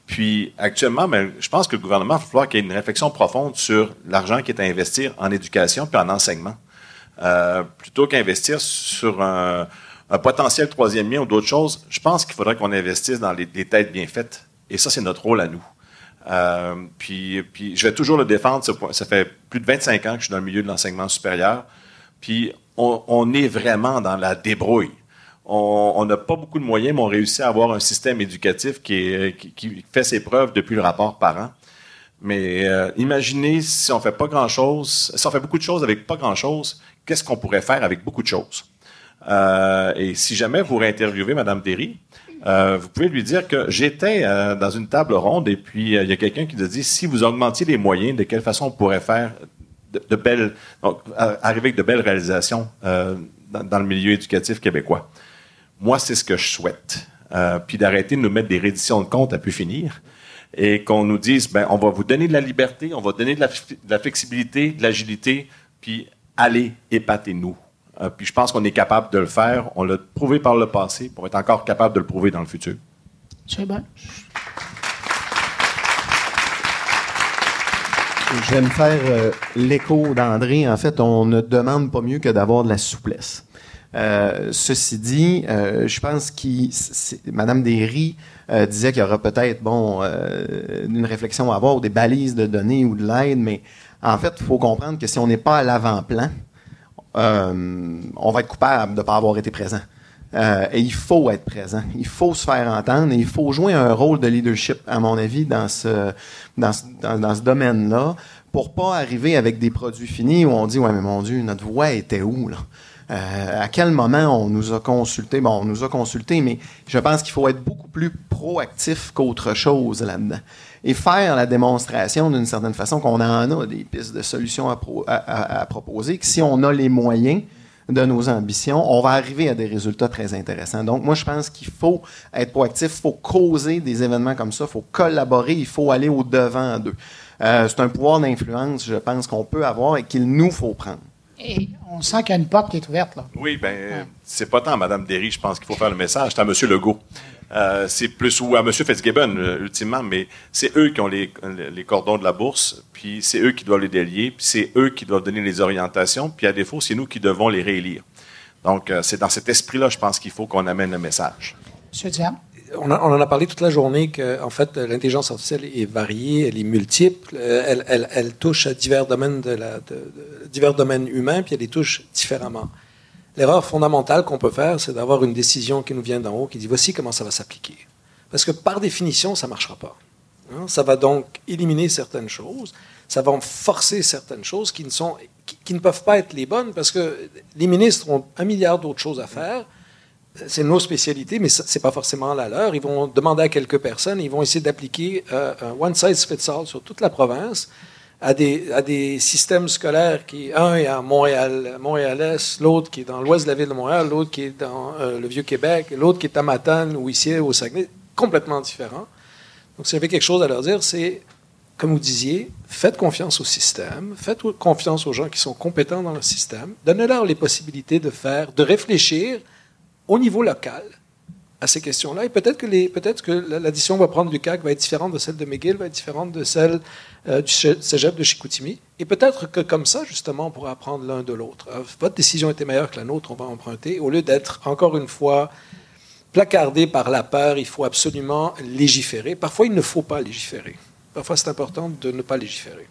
Puis actuellement, ben, je pense que le gouvernement, il va falloir qu'il y ait une réflexion profonde sur l'argent qui est à investir en éducation puis en enseignement. Euh, plutôt qu'investir sur un, potentiel troisième lien ou d'autres choses, je pense qu'il faudrait qu'on investisse dans les, têtes bien faites. Et ça, c'est notre rôle à nous. Euh, puis, puis je vais toujours le défendre. Ça fait plus de 25 ans que je suis dans le milieu de l'enseignement supérieur. Puis on, est vraiment dans la débrouille. On n'a pas beaucoup de moyens, mais on réussit à avoir un système éducatif qui, qui fait ses preuves depuis le rapport parent. Mais euh, imaginez si on fait pas grand-chose, si on fait beaucoup de choses avec pas grand-chose, qu'est-ce qu'on pourrait faire avec beaucoup de choses? Euh, et si jamais vous réinterviewez Mme Derry, euh, vous pouvez lui dire que j'étais dans une table ronde et puis il y a quelqu'un qui nous a dit si vous augmentiez les moyens, de quelle façon on pourrait faire de, belles, arriver avec de belles réalisations dans, le milieu éducatif québécois? Moi, c'est ce que je souhaite. Puis d'arrêter de nous mettre des redditions de comptes à pu finir et qu'on nous dise, ben, on va vous donner de la liberté, on va donner de la, fi- de la flexibilité, de l'agilité, puis allez, épatez-nous. Euh, puis je pense qu'on est capable de le faire. On l'a prouvé par le passé, va être encore capable de le prouver dans le futur. C'est bon. Je vais me faire euh, l'écho d'André. En fait, on ne demande pas mieux que d'avoir de la souplesse. Euh, ceci dit, euh, je pense que Mme Derry euh, disait qu'il y aura peut-être bon une réflexion à avoir des balises de données ou de l'aide, mais en fait, il faut comprendre que si on n'est pas à l'avant-plan, on va être coupable de ne pas avoir été présent. Et il faut être présent. Il faut se faire entendre et il faut jouer un rôle de leadership, à mon avis, dans ce, dans ce domaine-là, pour pas arriver avec des produits finis où on dit, ouais, mais mon Dieu, notre voix était où, là? Euh, à quel moment on nous a consulté? Bon, on nous a consulté, mais je pense qu'il faut être beaucoup plus proactif qu'autre chose là-dedans. Et faire la démonstration d'une certaine façon qu'on en a des pistes de solutions à, à- à- à proposer, que si on a les moyens de nos ambitions, on va arriver à des résultats très intéressants. Donc, moi, je pense qu'il faut être proactif, il faut causer des événements comme ça, il faut collaborer, il faut aller au-devant d'eux. Euh, c'est un pouvoir d'influence, je pense, qu'on peut avoir et qu'il nous faut prendre. Et on sent qu'il y a une porte qui est ouverte, là. Oui, ben, c'est pas tant à Mme Derry, je pense qu'il faut faire le message, c'est à M. Legault. Euh, c'est plus, ou à M. Fitzgibbon, euh, ultimement, mais c'est eux qui ont les, les cordons de la bourse, puis c'est eux qui doivent les délier, puis c'est eux qui doivent donner les orientations, puis à défaut, c'est nous qui devons les réélire. Donc, euh, c'est dans cet esprit-là, je pense qu'il faut qu'on amène le message. M. Diane? On, a- en a parlé toute la journée que, en fait, l'intelligence artificielle est variée, elle est multiple, euh, elle, touche à divers domaines humains, puis elle les touche différemment. L'erreur fondamentale qu'on peut faire, c'est d'avoir une décision qui nous vient d'en haut, qui dit voici comment ça va s'appliquer. Parce que par définition, ça ne marchera pas. Hein? Ça va donc éliminer certaines choses, ça va forcer certaines choses qui ne, sont, qui ne peuvent pas être les bonnes, parce que les ministres ont un milliard d'autres choses à faire c'est nos spécialités, mais ce n'est pas forcément la leur. Ils vont demander à quelques personnes, ils vont essayer d'appliquer euh, un one size fits all sur toute la province à des, à des systèmes scolaires qui, un est à Montréal, Montréal-Est, l'autre qui est dans l'ouest de la ville de Montréal, l'autre qui est dans euh, le Vieux-Québec, l'autre qui est à Matane ou ici au Saguenay, complètement différents. Donc, si j'avais quelque chose à leur dire, c'est, comme vous disiez, faites confiance au système, faites confiance aux gens qui sont compétents dans le système, donnez-leur les possibilités de faire, de réfléchir au niveau local à ces questions-là. Et peut-être que, les, peut-être que l'addition va prendre du CAC va être différente de celle de McGill, va être différente de celle euh, du cégep de Chicoutimi. Et peut-être que comme ça, justement, on pourra apprendre l'un de l'autre. Euh, votre décision était meilleure que la nôtre, on va emprunter. Au lieu d'être, encore une fois, placardé par la peur, il faut absolument légiférer. Parfois, il ne faut pas légiférer. Parfois, c'est important de ne pas légiférer.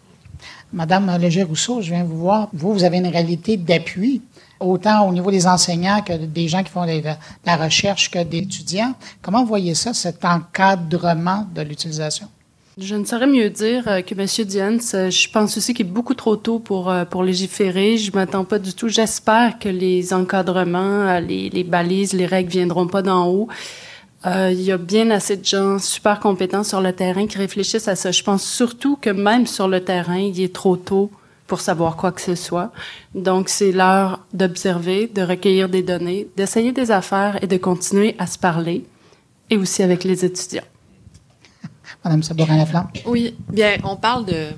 Madame Léger-Rousseau, je viens vous voir. Vous, vous avez une réalité d'appui, autant au niveau des enseignants que des gens qui font de la recherche que d'étudiants. Comment vous ça, cet encadrement de l'utilisation? Je ne saurais mieux dire euh, que M. Diane. Je pense aussi qu'il est beaucoup trop tôt pour, euh, pour légiférer. Je m'attends pas du tout. J'espère que les encadrements, euh, les, les balises, les règles viendront pas d'en haut. Euh, il y a bien assez de gens super compétents sur le terrain qui réfléchissent à ça. Je pense surtout que même sur le terrain, il est trop tôt pour savoir quoi que ce soit. Donc, c'est l'heure d'observer, de recueillir des données, d'essayer des affaires et de continuer à se parler, et aussi avec les étudiants. *laughs* Madame Sabourin-Laflamme? Oui, bien, on parle de,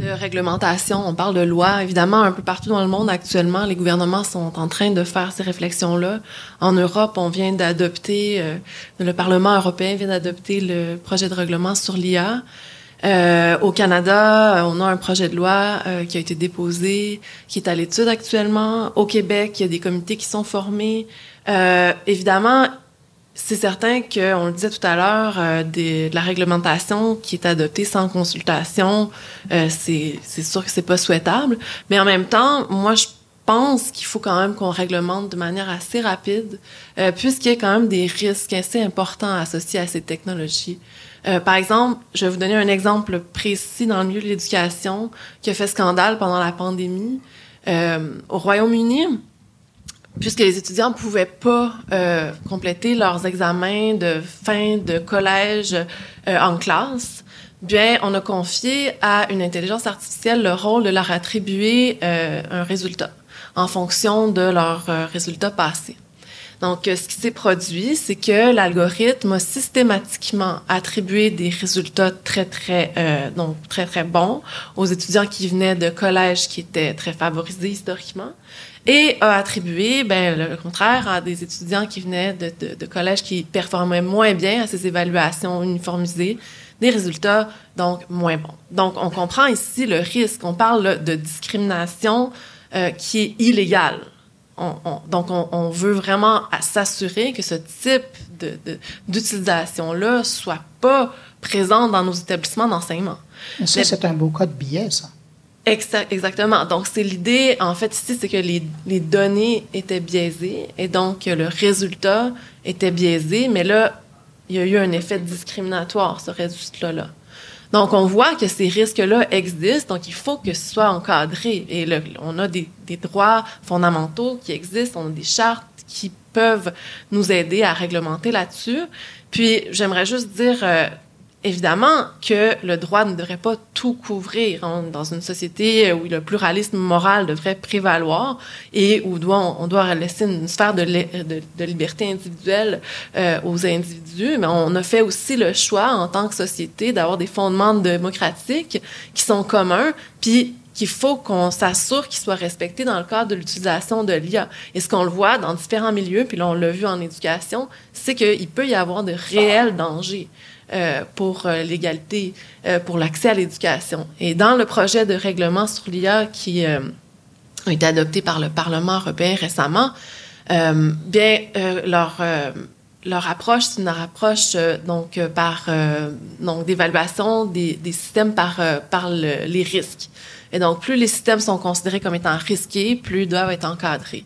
de réglementation, on parle de loi. Évidemment, un peu partout dans le monde actuellement, les gouvernements sont en train de faire ces réflexions-là. En Europe, on vient d'adopter, euh, le Parlement européen vient d'adopter le projet de règlement sur l'IA. Euh, au Canada, on a un projet de loi euh, qui a été déposé, qui est à l'étude actuellement. Au Québec, il y a des comités qui sont formés. Euh, évidemment, c'est certain qu'on le disait tout à l'heure, euh, de la réglementation qui est adoptée sans consultation, euh, c'est sûr que c'est pas souhaitable. Mais en même temps, moi, je pense qu'il faut quand même qu'on réglemente de manière assez rapide, euh, puisqu'il y a quand même des risques assez importants associés à ces technologies. Euh, par exemple, je vais vous donner un exemple précis dans le milieu de l'éducation qui a fait scandale pendant la pandémie. Euh, au Royaume-Uni, puisque les étudiants ne pouvaient pas euh, compléter leurs examens de fin de collège euh, en classe, bien, on a confié à une intelligence artificielle le rôle de leur attribuer euh, un résultat en fonction de leurs euh, résultats passés. Donc, euh, ce qui s'est produit, c'est que l'algorithme a systématiquement attribué des résultats très, très, euh, donc très, très bons aux étudiants qui venaient de collèges qui étaient très favorisés historiquement et a attribué, ben, le contraire, à des étudiants qui venaient de, de, de collèges qui performaient moins bien à ces évaluations uniformisées, des résultats donc moins bons. Donc, on comprend ici le risque. On parle de discrimination euh, qui est illégale. On, on, donc, on, on, veut vraiment s'assurer que ce type d'utilisation-là de, soit pas présent dans nos établissements d'enseignement. Ça, c'est un beau cas de biais, ça? Exactement. Donc, c'est l'idée, en fait, ici, c'est que les, données étaient biaisées et donc le résultat était biaisé, mais là, il y a eu un effet discriminatoire, ce résultat-là. Donc, on voit que ces risques-là existent, donc il faut que ce soit encadré. Et le, on a des, des, droits fondamentaux qui existent, on a des chartes qui peuvent nous aider à réglementer là-dessus. Puis, j'aimerais juste dire, euh, Évidemment que le droit ne devrait pas tout couvrir hein, dans une société où le pluralisme moral devrait prévaloir et où on doit laisser une sphère de liberté individuelle euh, aux individus. Mais on a fait aussi le choix en tant que société d'avoir des fondements démocratiques qui sont communs, puis qu'il faut qu'on s'assure qu'ils soient respectés dans le cadre de l'utilisation de l'IA. Et ce qu'on le voit dans différents milieux, puis là on l'a vu en éducation, c'est qu'il peut y avoir de réels dangers. Euh, pour euh, l'égalité, euh, pour l'accès à l'éducation. Et dans le projet de règlement sur l'IA qui a été adopté par le Parlement européen récemment, bien, leur leur approche, c'est une approche donc par donc d'évaluation des, des, systèmes par par le, les risques. Et donc, plus les systèmes sont considérés comme étant risqués, plus ils doivent être encadrés.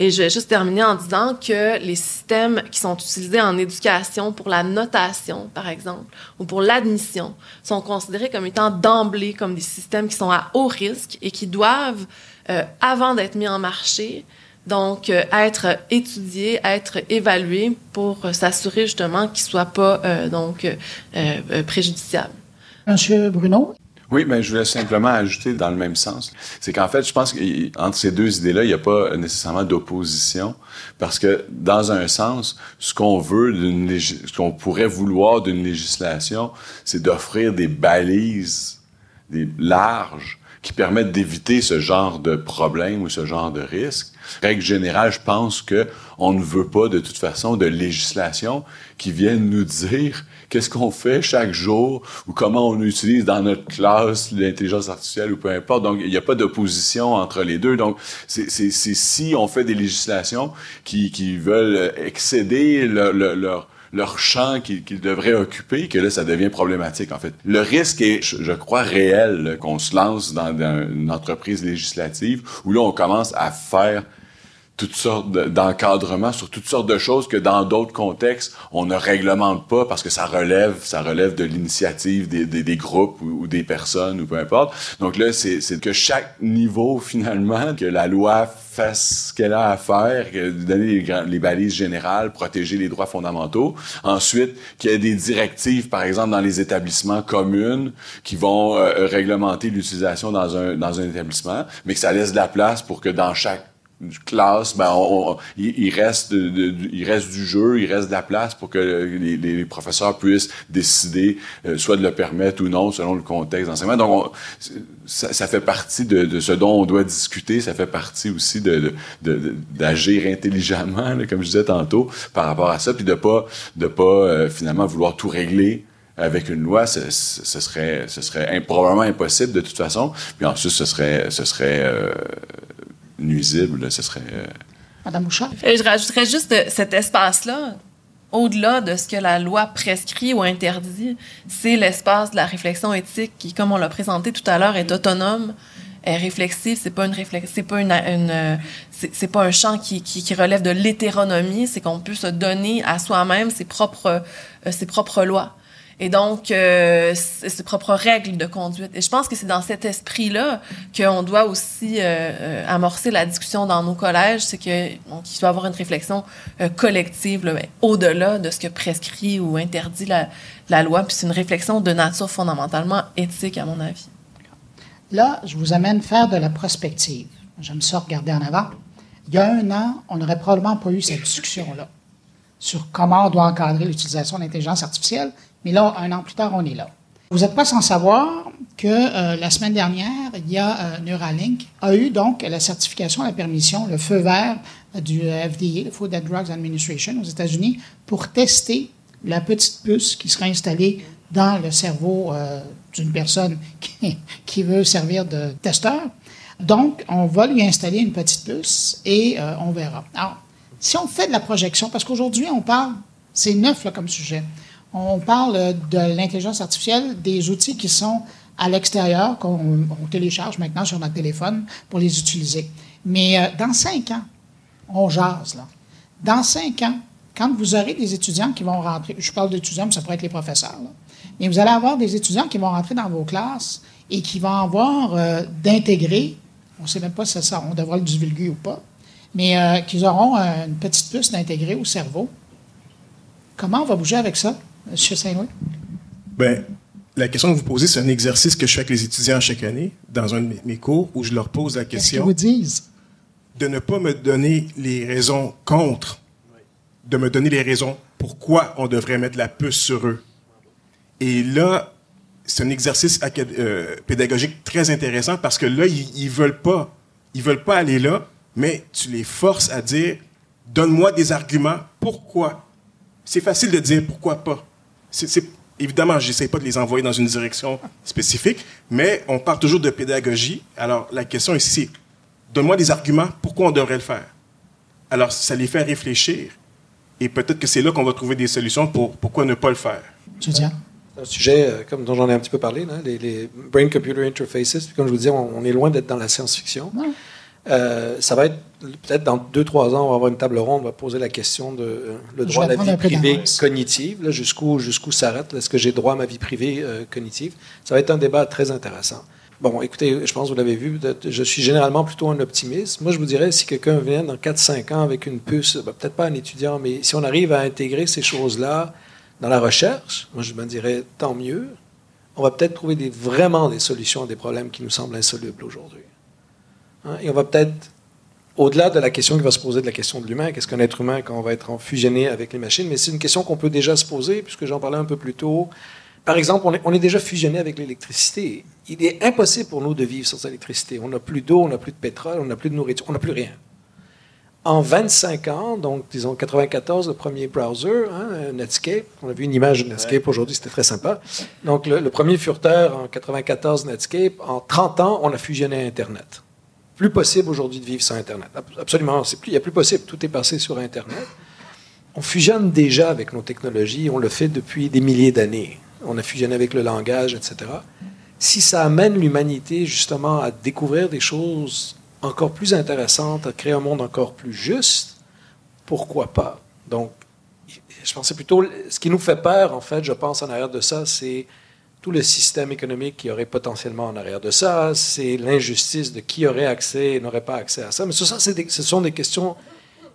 Et je vais juste terminer en disant que les systèmes qui sont utilisés en éducation pour la notation, par exemple, ou pour l'admission, sont considérés comme étant d'emblée comme des systèmes qui sont à haut risque et qui doivent, euh, avant d'être mis en marché, donc euh, être étudiés, être évalués pour euh, s'assurer justement qu'ils ne soient pas donc préjudiciables. Monsieur Bruno, oui, mais je voulais simplement ajouter dans le même sens. C'est qu'en fait, je pense qu'entre ces deux idées-là, il n'y a pas nécessairement d'opposition. Parce que, dans un sens, ce qu'on veut ce qu'on pourrait vouloir d'une législation, c'est d'offrir des balises, des larges, qui permettent d'éviter ce genre de problème ou ce genre de risque. Règle générale, je pense que on ne veut pas de toute façon de législation qui vienne nous dire qu'est-ce qu'on fait chaque jour ou comment on utilise dans notre classe l'intelligence artificielle ou peu importe. Donc, il n'y a pas d'opposition entre les deux. Donc, c'est si on fait des législations qui, qui veulent excéder leur, leur leur champ qu'ils devraient occuper, que là, ça devient problématique, en fait. Le risque est, je, crois, réel qu'on se lance dans, dans, une entreprise législative où là, on commence à faire toutes sortes d'encadrements sur toutes sortes de choses que dans d'autres contextes, on ne réglemente pas parce que ça relève, ça relève de l'initiative des, des, des, groupes ou, des personnes ou peu importe. Donc là, c'est que chaque niveau, *laughs* finalement, que la loi fasse ce qu'elle a à faire, que donner les, les, balises générales, protéger les droits fondamentaux. Ensuite, qu'il y ait des directives, par exemple, dans les établissements communs qui vont euh, réglementer l'utilisation dans un, dans un établissement, mais que ça laisse de la place pour que dans chaque classe, ben il, reste il reste du jeu, il reste de la place pour que les, professeurs puissent décider euh, soit de le permettre ou non selon le contexte d'enseignement. Donc ça, fait partie de, ce dont on doit discuter, ça fait partie aussi de d'agir intelligemment, comme je disais tantôt, par rapport à ça, puis de pas de pas euh, finalement vouloir tout régler avec une loi, ce, serait, ce serait probablement impossible de toute façon. Puis ensuite, ce serait, ce serait euh, nuisible, ce serait. Euh, Madame Bouchard? Euh, je rajouterais juste cet espace-là, au-delà de ce que la loi prescrit ou interdit, c'est l'espace de la réflexion éthique qui, comme on l'a présenté tout à l'heure, est autonome, est réflexive. C'est pas une c'est pas une, c'est pas un champ qui, qui, relève de l'hétéronomie. C'est qu'on peut se donner à soi-même ses propres, euh, ses propres lois et donc euh, ses propres règles de conduite. Et je pense que c'est dans cet esprit-là qu'on doit aussi euh, euh, amorcer la discussion dans nos collèges, c'est que donc il doit avoir une réflexion euh, collective ben, au-delà de ce que prescrit ou interdit la, la loi, puis c'est une réflexion de nature fondamentalement éthique à mon avis. Là, je vous amène faire de la prospective. J'aime ça regarder en avant. Il y a un an, on n'aurait probablement pas eu cette discussion-là sur comment on doit encadrer l'utilisation de l'intelligence artificielle mais là, un an plus tard, on est là. Vous n'êtes pas sans savoir que euh, la semaine dernière, il y a euh, Neuralink a eu donc la certification, la permission, le feu vert du FDA, le Food and Drugs Administration aux États-Unis, pour tester la petite puce qui sera installée dans le cerveau euh, d'une personne *laughs* qui, qui, veut servir de testeur. Donc, on va lui installer une petite puce et on verra. Alors, si on fait de la projection, parce qu'aujourd'hui, on parle, c'est neuf comme sujet on parle de l'intelligence artificielle, des outils qui sont à l'extérieur, qu'on télécharge maintenant sur notre téléphone pour les utiliser. Mais euh, dans cinq ans, on jase, là. Dans cinq ans, quand vous aurez des étudiants qui vont rentrer, je parle d'étudiants, mais ça pourrait être les professeurs, mais vous allez avoir des étudiants qui vont rentrer dans vos classes et qui vont avoir euh, d'intégrer, on ne sait même pas si ça, on devra le divulguer ou pas, mais euh, qu'ils auront une petite puce d'intégrer au cerveau. Comment on va bouger avec ça? Monsieur Saint-Louis? Bien, la question que vous posez, c'est un exercice que je fais avec les étudiants chaque année dans un de mes cours où je leur pose la question. Qu'ils vous disent? De ne pas me donner les raisons contre, de me donner les raisons pourquoi on devrait mettre la puce sur eux. Et là, c'est un exercice euh, pédagogique très intéressant parce que là, ils, ils veulent pas, ils veulent pas aller là, mais tu les forces à dire, donne-moi des arguments pourquoi? C'est facile de dire pourquoi pas c'est, évidemment, je n'essaie pas de les envoyer dans une direction spécifique, mais on parle toujours de pédagogie. Alors, la question ici, c'est donne-moi des arguments pourquoi on devrait le faire? Alors, ça les fait réfléchir. Et peut-être que c'est là qu'on va trouver des solutions pour pourquoi ne pas le faire. C'est un sujet, euh, comme dont j'en ai un petit peu parlé, les, brain-computer interfaces. comme je vous disais, on, est loin d'être dans la science-fiction. Euh, ça va être peut-être dans deux, trois ans, on va avoir une table ronde, on va poser la question de euh, le droit à la vie privée cognitive, jusqu'où jusqu'où s'arrête, est-ce que j'ai droit à ma vie privée euh, cognitive? Ça va être un débat très intéressant. Bon, écoutez, je pense que vous l'avez vu, je suis généralement plutôt un optimiste. Moi, je vous dirais, si quelqu'un vient dans 4-5 ans avec une puce, ben, peut-être pas un étudiant, mais si on arrive à intégrer ces choses-là dans la recherche, moi, je me dirais, tant mieux. On va peut-être trouver des, vraiment des solutions à des problèmes qui nous semblent insolubles aujourd'hui. Hein, et on va peut-être, au-delà de la question qui va se poser de la question de l'humain, qu'est-ce qu'un être humain quand on va être fusionné avec les machines, mais c'est une question qu'on peut déjà se poser, puisque j'en parlais un peu plus tôt. Par exemple, on est, on est déjà fusionné avec l'électricité. Il est impossible pour nous de vivre sans électricité. On n'a plus d'eau, on n'a plus de pétrole, on n'a plus de nourriture, on n'a plus rien. en 25 ans, donc disons 94, le premier browser, hein, Netscape. On a vu une image de Netscape aujourd'hui, c'était très sympa. Donc le, le premier furteur en 94, Netscape. En 30 ans, on a fusionné Internet. Plus possible aujourd'hui de vivre sans Internet. Ab- Absolument, il n'y a plus possible. Tout est passé sur Internet. On fusionne déjà avec nos technologies, on le fait depuis des milliers d'années. On a fusionné avec le langage, etc. Si ça amène l'humanité justement à découvrir des choses encore plus intéressantes, à créer un monde encore plus juste, pourquoi pas? Donc, je pensais plutôt, ce qui nous fait peur, en fait, je pense, en arrière de ça, c'est tout le système économique qui aurait potentiellement en arrière de ça, c'est l'injustice de qui aurait accès et n'aurait pas accès à ça. Mais tout ça, c'est des- ce sont des questions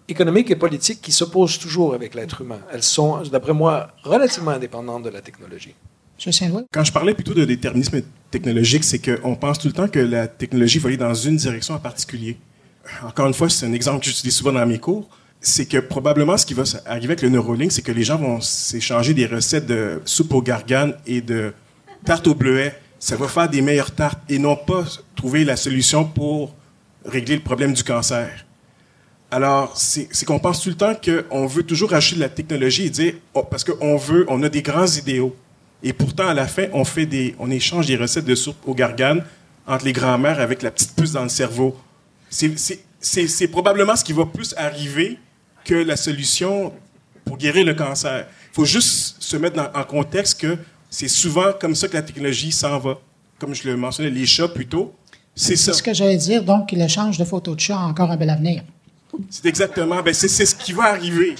économiques et politiques qui s'opposent toujours avec l'être humain. Elles sont, d'après moi, relativement indépendantes de la technologie. Quand je parlais plutôt de déterminisme technologique, c'est qu'on pense tout le temps que la technologie va aller dans une direction en particulier. Encore une fois, c'est un exemple que j'utilise souvent dans mes cours. C'est que probablement ce qui va arriver avec le Neuralink, c'est que les gens vont s'échanger des recettes de soupe aux garganes et de tarte au bleuet. Ça va faire des meilleures tartes et non pas trouver la solution pour régler le problème du cancer. Alors, c'est qu'on pense tout le temps qu'on veut toujours acheter de la technologie et dire, oh, parce qu'on veut, on a des grands idéaux. Et pourtant, à la fin, on, fait des, on échange des recettes de soupe aux garganes entre les grands-mères avec la petite puce dans le cerveau. C'est- probablement ce qui va plus arriver que la solution pour guérir le cancer. Il faut juste se mettre en contexte que c'est souvent comme ça que la technologie s'en va. Comme je le mentionnais, les chats plutôt, c'est ça. C'est ce que j'allais dire. Donc, l'échange de photos de chat a encore un bel avenir. C'est exactement, ben c'est c'est ce qui va arriver.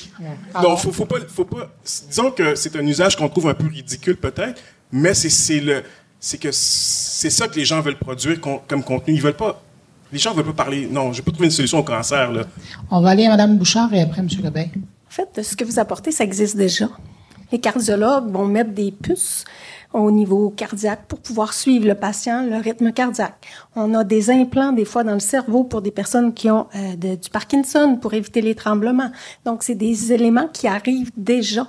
Donc, faut, faut pas, faut pas. Disons que c'est un usage qu'on trouve un peu ridicule peut-être, mais c'est c'est le, c'est que c'est ça que les gens veulent produire con- comme contenu. Ils veulent pas. Les gens veulent pas parler. Non, je vais pas trouver une solution au cancer là. On va aller à Mme Bouchard et après M. Lebeil. En fait, ce que vous apportez, ça existe déjà. Les cardiologues vont mettre des puces au niveau cardiaque pour pouvoir suivre le patient, le rythme cardiaque. On a des implants des fois dans le cerveau pour des personnes qui ont euh, du Parkinson pour éviter les tremblements. Donc, c'est des éléments qui arrivent déjà.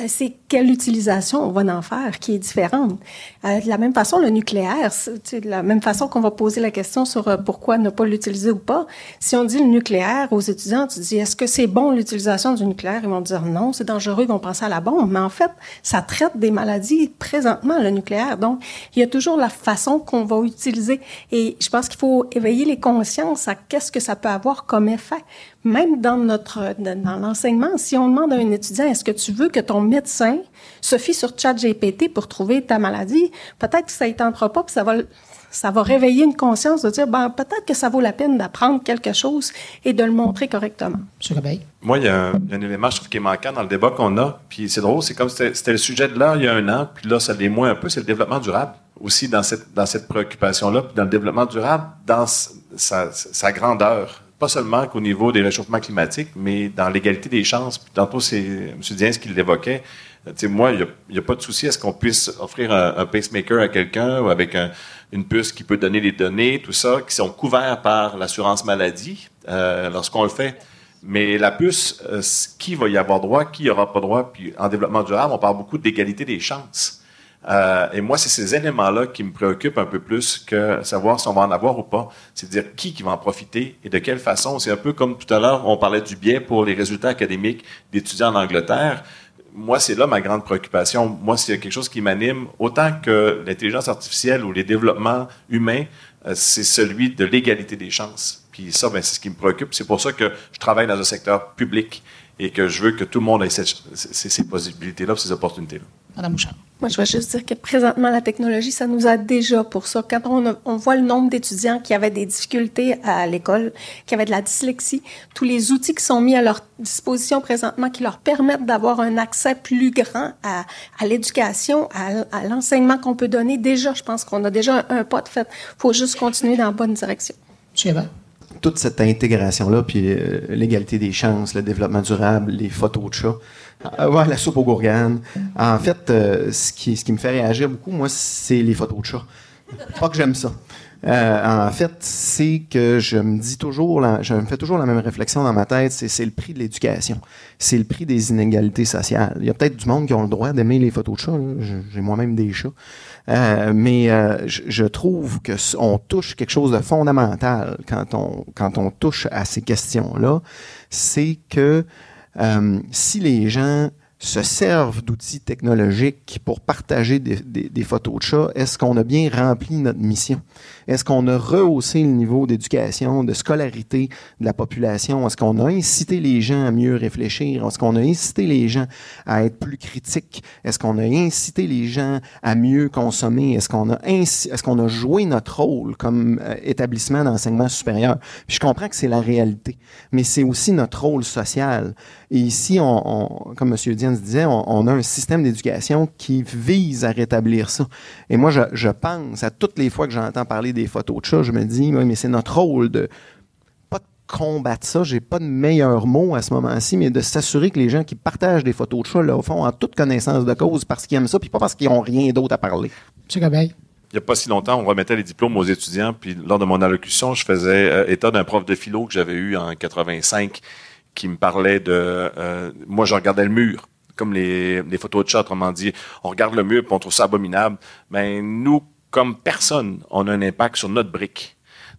Euh, c'est quelle utilisation on va en faire qui est différente? Euh, de la même façon, le nucléaire, de la même façon qu'on va poser la question sur euh, pourquoi ne pas l'utiliser ou pas. Si on dit le nucléaire aux étudiants, tu dis est-ce que c'est bon l'utilisation du nucléaire? Ils vont dire non, c'est dangereux, ils vont penser à la bombe. Mais en fait, ça traite des maladies présentement le nucléaire. Donc, il y a toujours la façon qu'on va utiliser. Et je pense qu'il faut éveiller les consciences à qu'est-ce que ça peut avoir comme effet même dans notre dans l'enseignement, si on demande à un étudiant est-ce que tu veux que ton médecin se fie sur ChatGPT pour trouver ta maladie, peut-être que ça ne tentera pas, puis ça va ça va réveiller une conscience de dire ben peut-être que ça vaut la peine d'apprendre quelque chose et de le montrer correctement. M. Lebeil. Moi, il y, a un, il y a un élément, je trouve, qui est manquant dans le débat qu'on a. Puis c'est drôle, c'est comme c'était c'était le sujet de là il y a un an, puis là, ça l'est moins un peu, c'est le développement durable. Aussi dans cette, dans cette préoccupation-là, puis dans le développement durable, dans sa grandeur. Pas seulement qu'au niveau des réchauffements climatiques, mais dans l'égalité des chances. Puis tantôt, c'est M. Diens qui l'évoquait. Euh, sais, moi, il n'y a, pas de souci à ce qu'on puisse offrir un, pacemaker à quelqu'un ou avec un- une puce qui peut donner les données, tout ça, qui sont couverts par l'assurance maladie euh, lorsqu'on le fait. Mais la puce, euh, qui va y avoir droit, qui n'y aura pas droit? Puis en développement durable, on parle beaucoup d'égalité des chances. Euh, et moi, c'est ces éléments-là qui me préoccupent un peu plus que savoir si on va en avoir ou pas. C'est dire qui qui va en profiter et de quelle façon. C'est un peu comme tout à l'heure, on parlait du biais pour les résultats académiques d'étudiants en Angleterre. Moi, c'est là ma grande préoccupation. Moi, c'est quelque chose qui m'anime autant que l'intelligence artificielle ou les développements humains, euh, c'est celui de l'égalité des chances. Puis ça, ben, c'est ce qui me préoccupe. C'est pour ça que je travaille dans un secteur public et que je veux que tout le monde ait ces possibilités-là, ces opportunités-là. Mme Bouchard. Moi, je vais juste dire que présentement, la technologie, ça nous aide déjà pour ça. Quand on, a- on voit le nombre d'étudiants qui avaient des difficultés à l'école, qui avaient de la dyslexie, tous les outils qui sont mis à leur disposition présentement qui leur permettent d'avoir un accès plus grand à, à l'éducation, à, à l'enseignement qu'on peut donner, déjà, je pense qu'on a déjà un, un pas de fait. Il faut juste continuer dans la bonne direction. M. Hébert. toute cette intégration-là, puis euh, l'égalité des chances, le développement durable, les photos de chats, euh, ouais, la soupe aux gourganes. En fait, euh, ce, qui, ce qui me fait réagir beaucoup, moi, c'est les photos de chats. Pas que j'aime ça. Euh, en fait, c'est que je me dis toujours, je me fais toujours la même réflexion dans ma tête, c'est, le prix de l'éducation. C'est le prix des inégalités sociales. Il y a peut-être du monde qui ont le droit d'aimer les photos de chats. J'ai moi-même des chats. Euh, mais je, je trouve que on touche quelque chose de fondamental quand on quand on touche à ces questions-là, c'est que euh, si les gens se servent d'outils technologiques pour partager des, des- des photos de chats, est-ce qu'on a bien rempli notre mission? Est-ce qu'on a rehaussé le niveau d'éducation, de scolarité de la population? Est-ce qu'on a incité les gens à mieux réfléchir? Est-ce qu'on a incité les gens à être plus critiques? Est-ce qu'on a incité les gens à mieux consommer? Est-ce qu'on a, est-ce a joué notre rôle comme euh, établissement d'enseignement supérieur? Puis je comprends que c'est la réalité, mais c'est aussi notre rôle social. Et ici, on, on- comme M. Diane disait, on, on a un système d'éducation qui vise à rétablir ça. Et moi, je, je pense, à toutes les fois que j'entends parler des photos de chats, je me dis, oui, mais c'est notre rôle de pas de combattre ça, j'ai pas de meilleur mot à ce moment-ci, mais de s'assurer que les gens qui partagent des photos de chats, là, au fond, en toute connaissance de cause, parce qu'ils aiment ça, puis pas parce qu'ils ont rien d'autre à parler. M. Gobeil. Il n'y a pas si longtemps, on remettait les diplômes aux étudiants, puis lors de mon allocution, je faisais euh, état d'un prof de philo que j'avais eu en 85 qui me parlait de... euh, moi, je regardais le mur, comme les, les photos de chat, autrement dit. On regarde le mur, puis on trouve ça abominable. Mais nous, comme personne, on a un impact sur notre brique.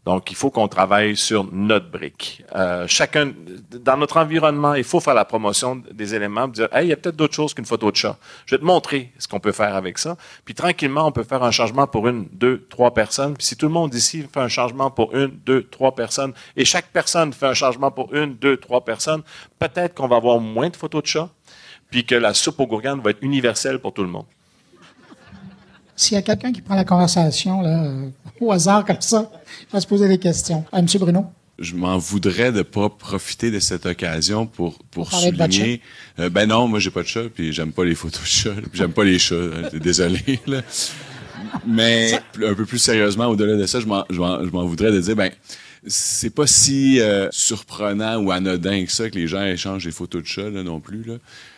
Donc, il faut qu'on travaille sur notre brique. Euh, chacun, dans notre environnement, il faut faire la promotion des éléments, dire, hey, il y a peut-être d'autres choses qu'une photo de chat. Je vais te montrer ce qu'on peut faire avec ça. Puis tranquillement, on peut faire un changement pour une, deux, trois personnes. Puis si tout le monde ici fait un changement pour une, deux, trois personnes, et chaque personne fait un changement pour une, deux, trois personnes, peut-être qu'on va avoir moins de photos de chat, puis que la soupe aux gourganes va être universelle pour tout le monde. S'il y a quelqu'un qui prend la conversation là, euh, *laughs* au hasard comme ça, il va se poser des questions. Euh, M. Bruno? je m'en voudrais de pas profiter de cette occasion pour pour parler souligner Euh, ben non moi j'ai pas de chat puis j'aime pas les photos de chat *laughs* puis j'aime pas les chats hein, désolé là. mais un peu plus sérieusement au-delà de ça je m'en je m'en je m'en voudrais de dire ben c'est pas si euh, surprenant ou anodin que ça que les gens échangent des photos de chats là, non plus là.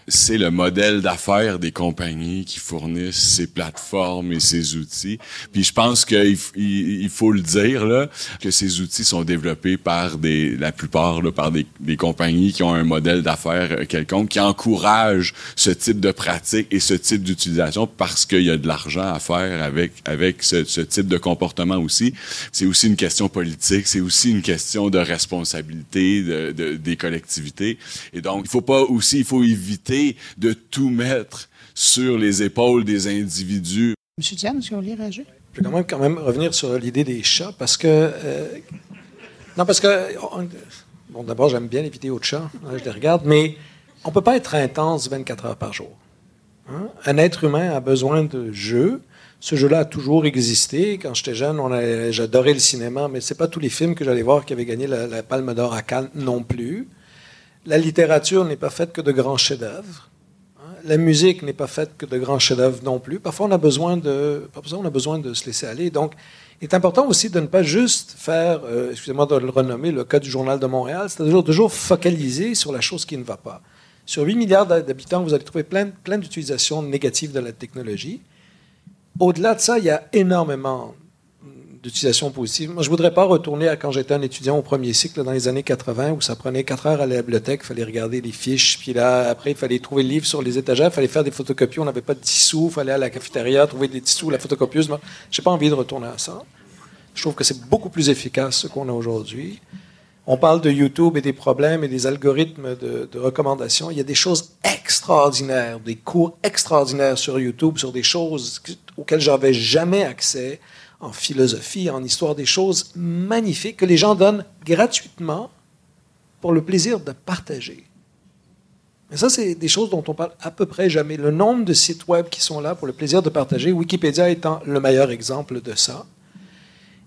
C'est le modèle d'affaires des compagnies qui fournissent ces plateformes et ces outils. Puis je pense qu'il faut le dire là que ces outils sont développés par des la plupart là, par des, compagnies qui ont un modèle d'affaires euh, quelconque qui encourage ce type de pratique et ce type d'utilisation parce qu'il y a de l'argent à faire avec avec ce, type de comportement aussi. C'est aussi une question politique, c'est aussi une question de responsabilité de, de- des collectivités. Et donc il faut pas aussi il faut éviter de tout mettre sur les épaules des individus. M. Diane, est-ce que vous voulez réagir? Je vais quand même, quand même revenir sur l'idée des chats parce que. euh, non, parce que. on- bon, d'abord, j'aime bien les vidéos de chats, hein, je les regarde, mais on ne peut pas être intense 24 heures par jour. hein? Un être humain a besoin de jeux. Ce jeu-là a toujours existé. Quand j'étais jeune, j'adorais le cinéma, mais ce pas tous les films que j'allais voir qui avaient gagné la, la Palme d'Or à Cannes non plus. La littérature n'est pas faite que de grands chefs-d'œuvre. Hein. La musique n'est pas faite que de grands chefs-d'œuvre non plus. Parfois, on a besoin de, parfois, on a besoin de se laisser aller. Donc, il est important aussi de ne pas juste faire, euh, excusez-moi de le renommer, le cas du Journal de Montréal, c'est-à-dire toujours focaliser sur la chose qui ne va pas. Sur 8 milliards d'habitants, vous allez trouver plein, plein d'utilisations négatives de la technologie. Au-delà de ça, il y a énormément d'utilisation positive. Moi, je voudrais pas retourner à quand j'étais un étudiant au premier cycle dans les années 80 où ça prenait quatre heures à la bibliothèque, il fallait regarder les fiches, puis là, après, il fallait trouver le livre sur les étagères, il fallait faire des photocopies, on n'avait pas de 10 sous, il fallait aller à la cafétéria, trouver des 10 sous, la photocopieuse. Moi, J'ai pas envie de retourner à ça. Je trouve que c'est beaucoup plus efficace ce qu'on a aujourd'hui. On parle de YouTube et des problèmes et des algorithmes de, de recommandations. Il y a des choses extraordinaires, des cours extraordinaires sur YouTube sur des choses que- auxquelles j'avais jamais accès en philosophie, en histoire, des choses magnifiques que les gens donnent gratuitement pour le plaisir de partager. Mais ça, c'est des choses dont on parle à peu près jamais. Le nombre de sites web qui sont là pour le plaisir de partager, Wikipédia étant le meilleur exemple de ça.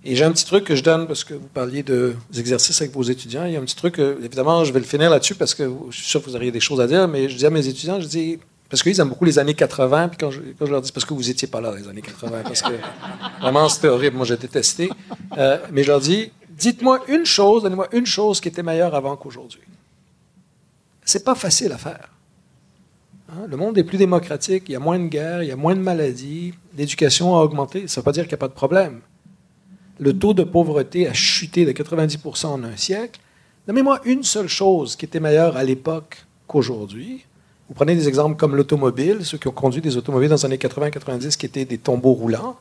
Et j'ai un petit truc que je donne parce que vous parliez de des exercices avec vos étudiants. Il y a un petit truc, évidemment, je vais le finir là-dessus parce que je suis sûr que vous auriez des choses à dire, mais je dis à mes étudiants, je dis, parce qu'ils aiment beaucoup les années 80, puis quand je, quand je leur dis, parce que vous étiez pas là les années 80, parce que *laughs* vraiment c'était horrible, moi j'ai détesté. Euh, mais je leur dis, dites-moi une chose, donnez-moi une chose qui était meilleure avant qu'aujourd'hui. C'est pas facile à faire. Hein, Le monde est plus démocratique, il y a moins de guerres, il y a moins de maladies, l'éducation a augmenté. Ça ne veut pas dire qu'il n'y a pas de problème. le taux de pauvreté a chuté de 90% en un siècle. Nommez-moi une seule chose qui était meilleure à l'époque qu'aujourd'hui. Vous prenez des exemples comme l'automobile, ceux qui ont conduit des automobiles dans les années 80-90 qui étaient des tombeaux roulants,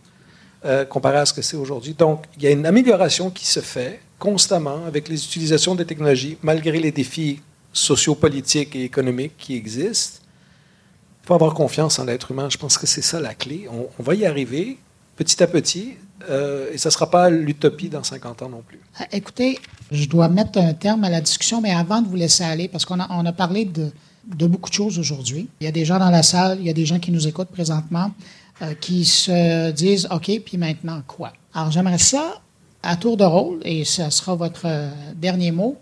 euh, comparé à ce que c'est aujourd'hui. Donc, il y a une amélioration qui se fait constamment avec les utilisations des technologies, malgré les défis sociopolitiques et économiques qui existent. Il faut avoir confiance en l'être humain. Je pense que c'est ça la clé. On, va y arriver petit à petit, euh, et ça ne sera pas l'utopie dans 50 ans non plus. Euh, Écoutez, je dois mettre un terme à la discussion, mais avant de vous laisser aller, parce qu'on a, on a parlé de, de beaucoup de choses aujourd'hui. Il y a des gens dans la salle, il y a des gens qui nous écoutent présentement, euh, qui se disent, OK, puis maintenant quoi? Alors j'aimerais ça, à tour de rôle, et ce sera votre euh, dernier mot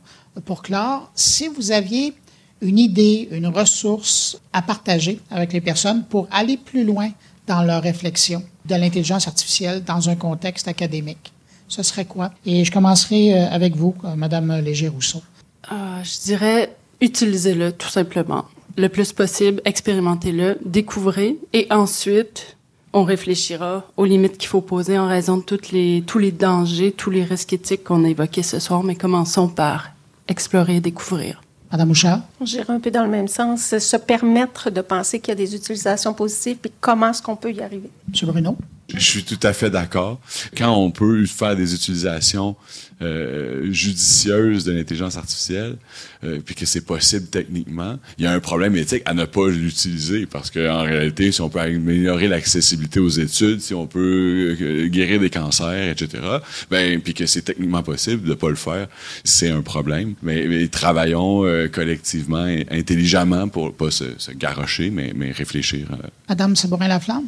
pour clore, si vous aviez une idée, une ressource à partager avec les personnes pour aller plus loin dans leur réflexion de l'intelligence artificielle dans un contexte académique. Ce serait quoi? Et je commencerai euh, avec vous, Madame Léger-Rousseau. Je dirais utilisez-le tout simplement. Le plus possible, expérimentez-le, découvrez et ensuite on réfléchira aux limites qu'il faut poser en raison de toutes les, tous les dangers, tous les risques éthiques qu'on a évoqués ce soir, mais commençons par explorer et découvrir. Madame Bouchard? J'irai un peu dans le même sens. Se permettre de penser qu'il y a des utilisations positives, puis comment est-ce qu'on peut y arriver? Monsieur Bruno? Je suis tout à fait d'accord. Quand on peut faire des utilisations euh, judicieuses de l'intelligence artificielle, euh, puis que c'est possible techniquement, il y a un problème éthique à ne pas l'utiliser parce qu'en réalité, si on peut améliorer l'accessibilité aux études, si on peut euh, guérir des cancers, etc., ben puis que c'est techniquement possible de pas le faire, c'est un problème. Mais, mais travaillons euh, collectivement, intelligemment pour pas se, se garrocher, mais, mais réfléchir. euh, Madame Sabourin-Laflamme?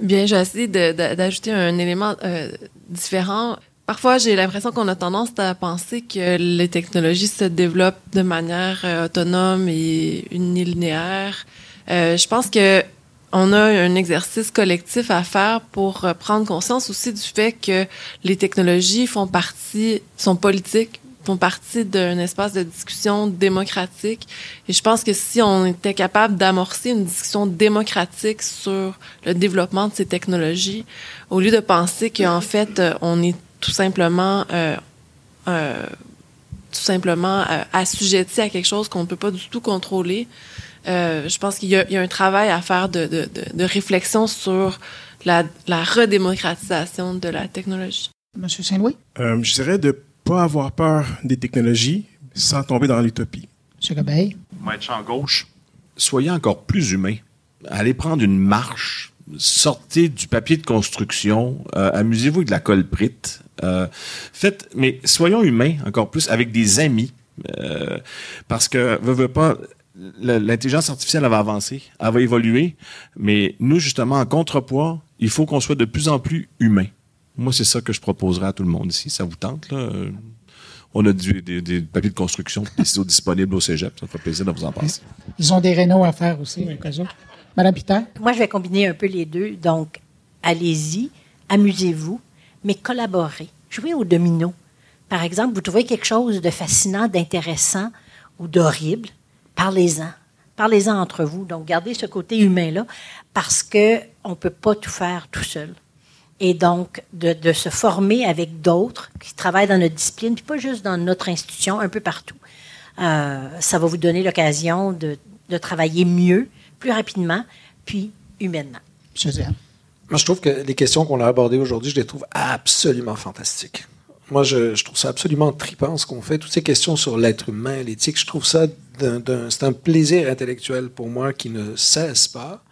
Bien, j'ai essayé d'ajouter un élément euh, différent. Parfois, j'ai l'impression qu'on a tendance à penser que les technologies se développent de manière euh, autonome et unilinéaire. Euh, je pense que on a un exercice collectif à faire pour euh, prendre conscience aussi du fait que les technologies font partie, sont politiques, font partie d'un espace de discussion démocratique. Et je pense que si on était capable d'amorcer une discussion démocratique sur le développement de ces technologies, au lieu de penser qu'en fait, euh, on est tout simplement, euh, euh, tout simplement euh, assujetti à quelque chose qu'on ne peut pas du tout contrôler, euh, je pense qu'il y, a- il y a un travail à faire de, de, de, de réflexion sur la, la redémocratisation de la technologie. Monsieur Saint-Louis? Euh, je dirais de pas avoir peur des technologies sans tomber dans l'utopie. Monsieur Gobeil? Être champ gauche? Soyez encore plus humain. Allez prendre une marche. Sortez du papier de construction. euh, Amusez-vous avec de la colprite. Euh, faites, mais soyons humains encore plus avec des amis. Euh, parce que, veux, veux pas, l'intelligence artificielle elle va avancer, elle va évoluer, mais nous, justement, en contrepoids, il faut qu'on soit de plus en plus humain. Moi, c'est ça que je proposerais à tout le monde ici. Ça vous tente, là? Euh, On a du- des, des papiers de construction, des ciseaux disponibles au cégep. Ça me fait plaisir de vous en passer. Ils ont des rénaux à faire aussi, au où. Madame Peter? Moi, je vais combiner un peu les deux. Donc, allez-y, amusez-vous, mais collaborez. Jouez au domino. Par exemple, vous trouvez quelque chose de fascinant, d'intéressant ou d'horrible, parlez-en. Parlez-en entre vous. Donc, gardez ce côté humain-là parce qu'on ne peut pas tout faire tout seul. Et donc, de, de se former avec d'autres qui travaillent dans notre discipline, puis pas juste dans notre institution, un peu partout. Euh, ça va vous donner l'occasion de, de travailler mieux, plus rapidement, puis humainement. Monsieur Diane? Moi, je trouve que les questions qu'on a abordées aujourd'hui, je les trouve absolument fantastiques. Moi, je, je trouve ça absolument trippant ce qu'on fait. Toutes ces questions sur l'être humain, l'éthique, je trouve ça d'un, d'un- c'est un plaisir intellectuel pour moi qui ne cesse pas.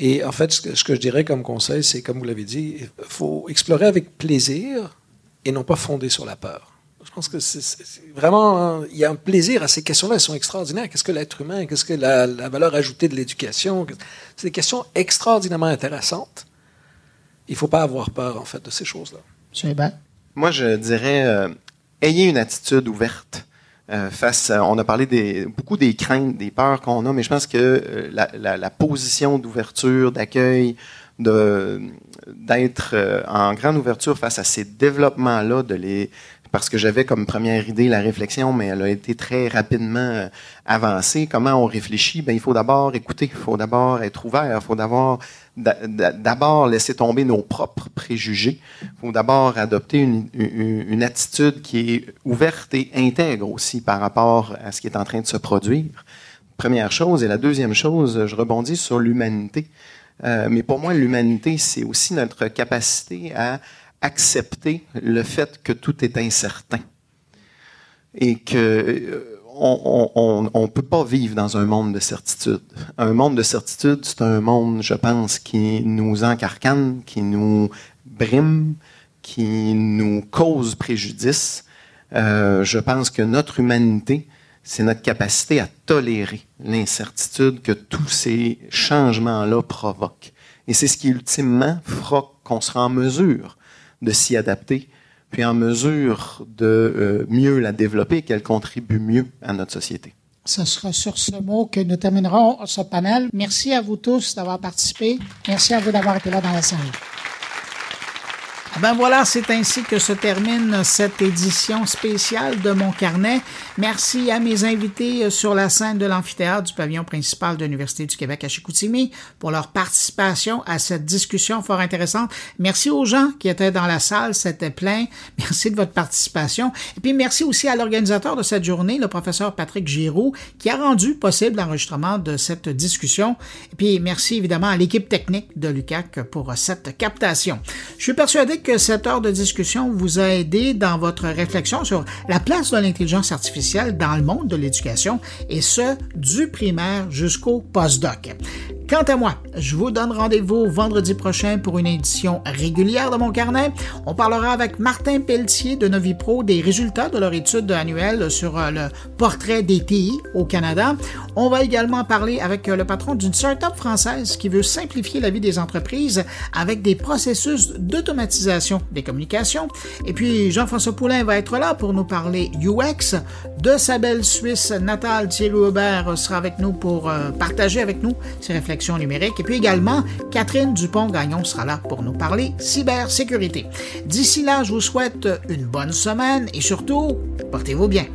Et en fait, ce que, ce que je dirais comme conseil, c'est, comme vous l'avez dit, il faut explorer avec plaisir et non pas fonder sur la peur. Je pense que c'est, vraiment, il y a un plaisir à ces questions-là, elles sont extraordinaires. Qu'est-ce que l'être humain? Qu'est-ce que la, la valeur ajoutée de l'éducation? C'est des questions extraordinairement intéressantes. Il ne faut pas avoir peur, en fait, de ces choses-là. Monsieur Hébert? Moi, je dirais, euh, ayez une attitude ouverte. Euh, face, on a parlé des, beaucoup des craintes, des peurs qu'on a, mais je pense que euh, la, la- la position d'ouverture, d'accueil, d'être euh, en grande ouverture face à ces développements-là, de les parce que j'avais comme première idée la réflexion, mais elle a été très rapidement euh, avancée. Comment on réfléchit? Ben, il faut d'abord écouter, il faut d'abord être ouvert, il faut d'abord d'abord laisser tomber nos propres préjugés. Il faut d'abord adopter une, une, attitude qui est ouverte et intègre aussi par rapport à ce qui est en train de se produire. Première chose. Et la deuxième chose, je rebondis sur l'humanité. Euh, mais pour moi, l'humanité, c'est aussi notre capacité à accepter le fait que tout est incertain et que euh, on ne peut pas vivre dans un monde de certitude. Un monde de certitude, c'est un monde, je pense, qui nous encarcane, qui nous brime, qui nous cause préjudice. Euh, je pense que notre humanité, c'est notre capacité à tolérer l'incertitude que tous ces changements-là provoquent. Et c'est ce qui ultimement fera qu'on sera en mesure de s'y adapter, puis en mesure de euh, mieux la développer, qu'elle contribue mieux à notre société. Ce sera sur ce mot que nous terminerons ce panel. Merci à vous tous d'avoir participé. Merci à vous d'avoir été là dans la salle. Ah ben voilà, c'est ainsi que se termine cette édition spéciale de mon carnet. Merci à mes invités euh, sur la scène de l'amphithéâtre du pavillon principal de l'Université du Québec à Chicoutimi pour leur participation à cette discussion fort intéressante. Merci aux gens qui étaient dans la salle, c'était plein. Merci de votre participation. Et puis merci aussi à l'organisateur de cette journée, le professeur Patrick Giroux, qui a rendu possible l'enregistrement de cette discussion. Et puis merci évidemment à l'équipe technique de l'UCAC pour cette captation. Je suis persuadé que cette heure de discussion vous a aidé dans votre réflexion sur la place de l'intelligence artificielle dans le monde de l'éducation, et ce, du primaire jusqu'au postdoc. Quant à moi, je vous donne rendez-vous vendredi prochain pour une édition régulière de mon carnet. On parlera avec Martin Pelletier de Novipro des résultats de leur étude annuelle sur euh, le portrait des TI au Canada. On va également parler avec euh, le patron d'une start-up française qui veut simplifier la vie des entreprises avec des processus d'automatisation des communications. Et puis Jean-François Poulain va être là pour nous parler UX. De sa belle Suisse natale, Thierry Aubert sera avec nous pour euh, partager avec nous ses réflexions numérique. Et puis également, Catherine Dupont-Gagnon sera là pour nous parler cybersécurité. D'ici là, je vous souhaite une bonne semaine et surtout, portez-vous bien.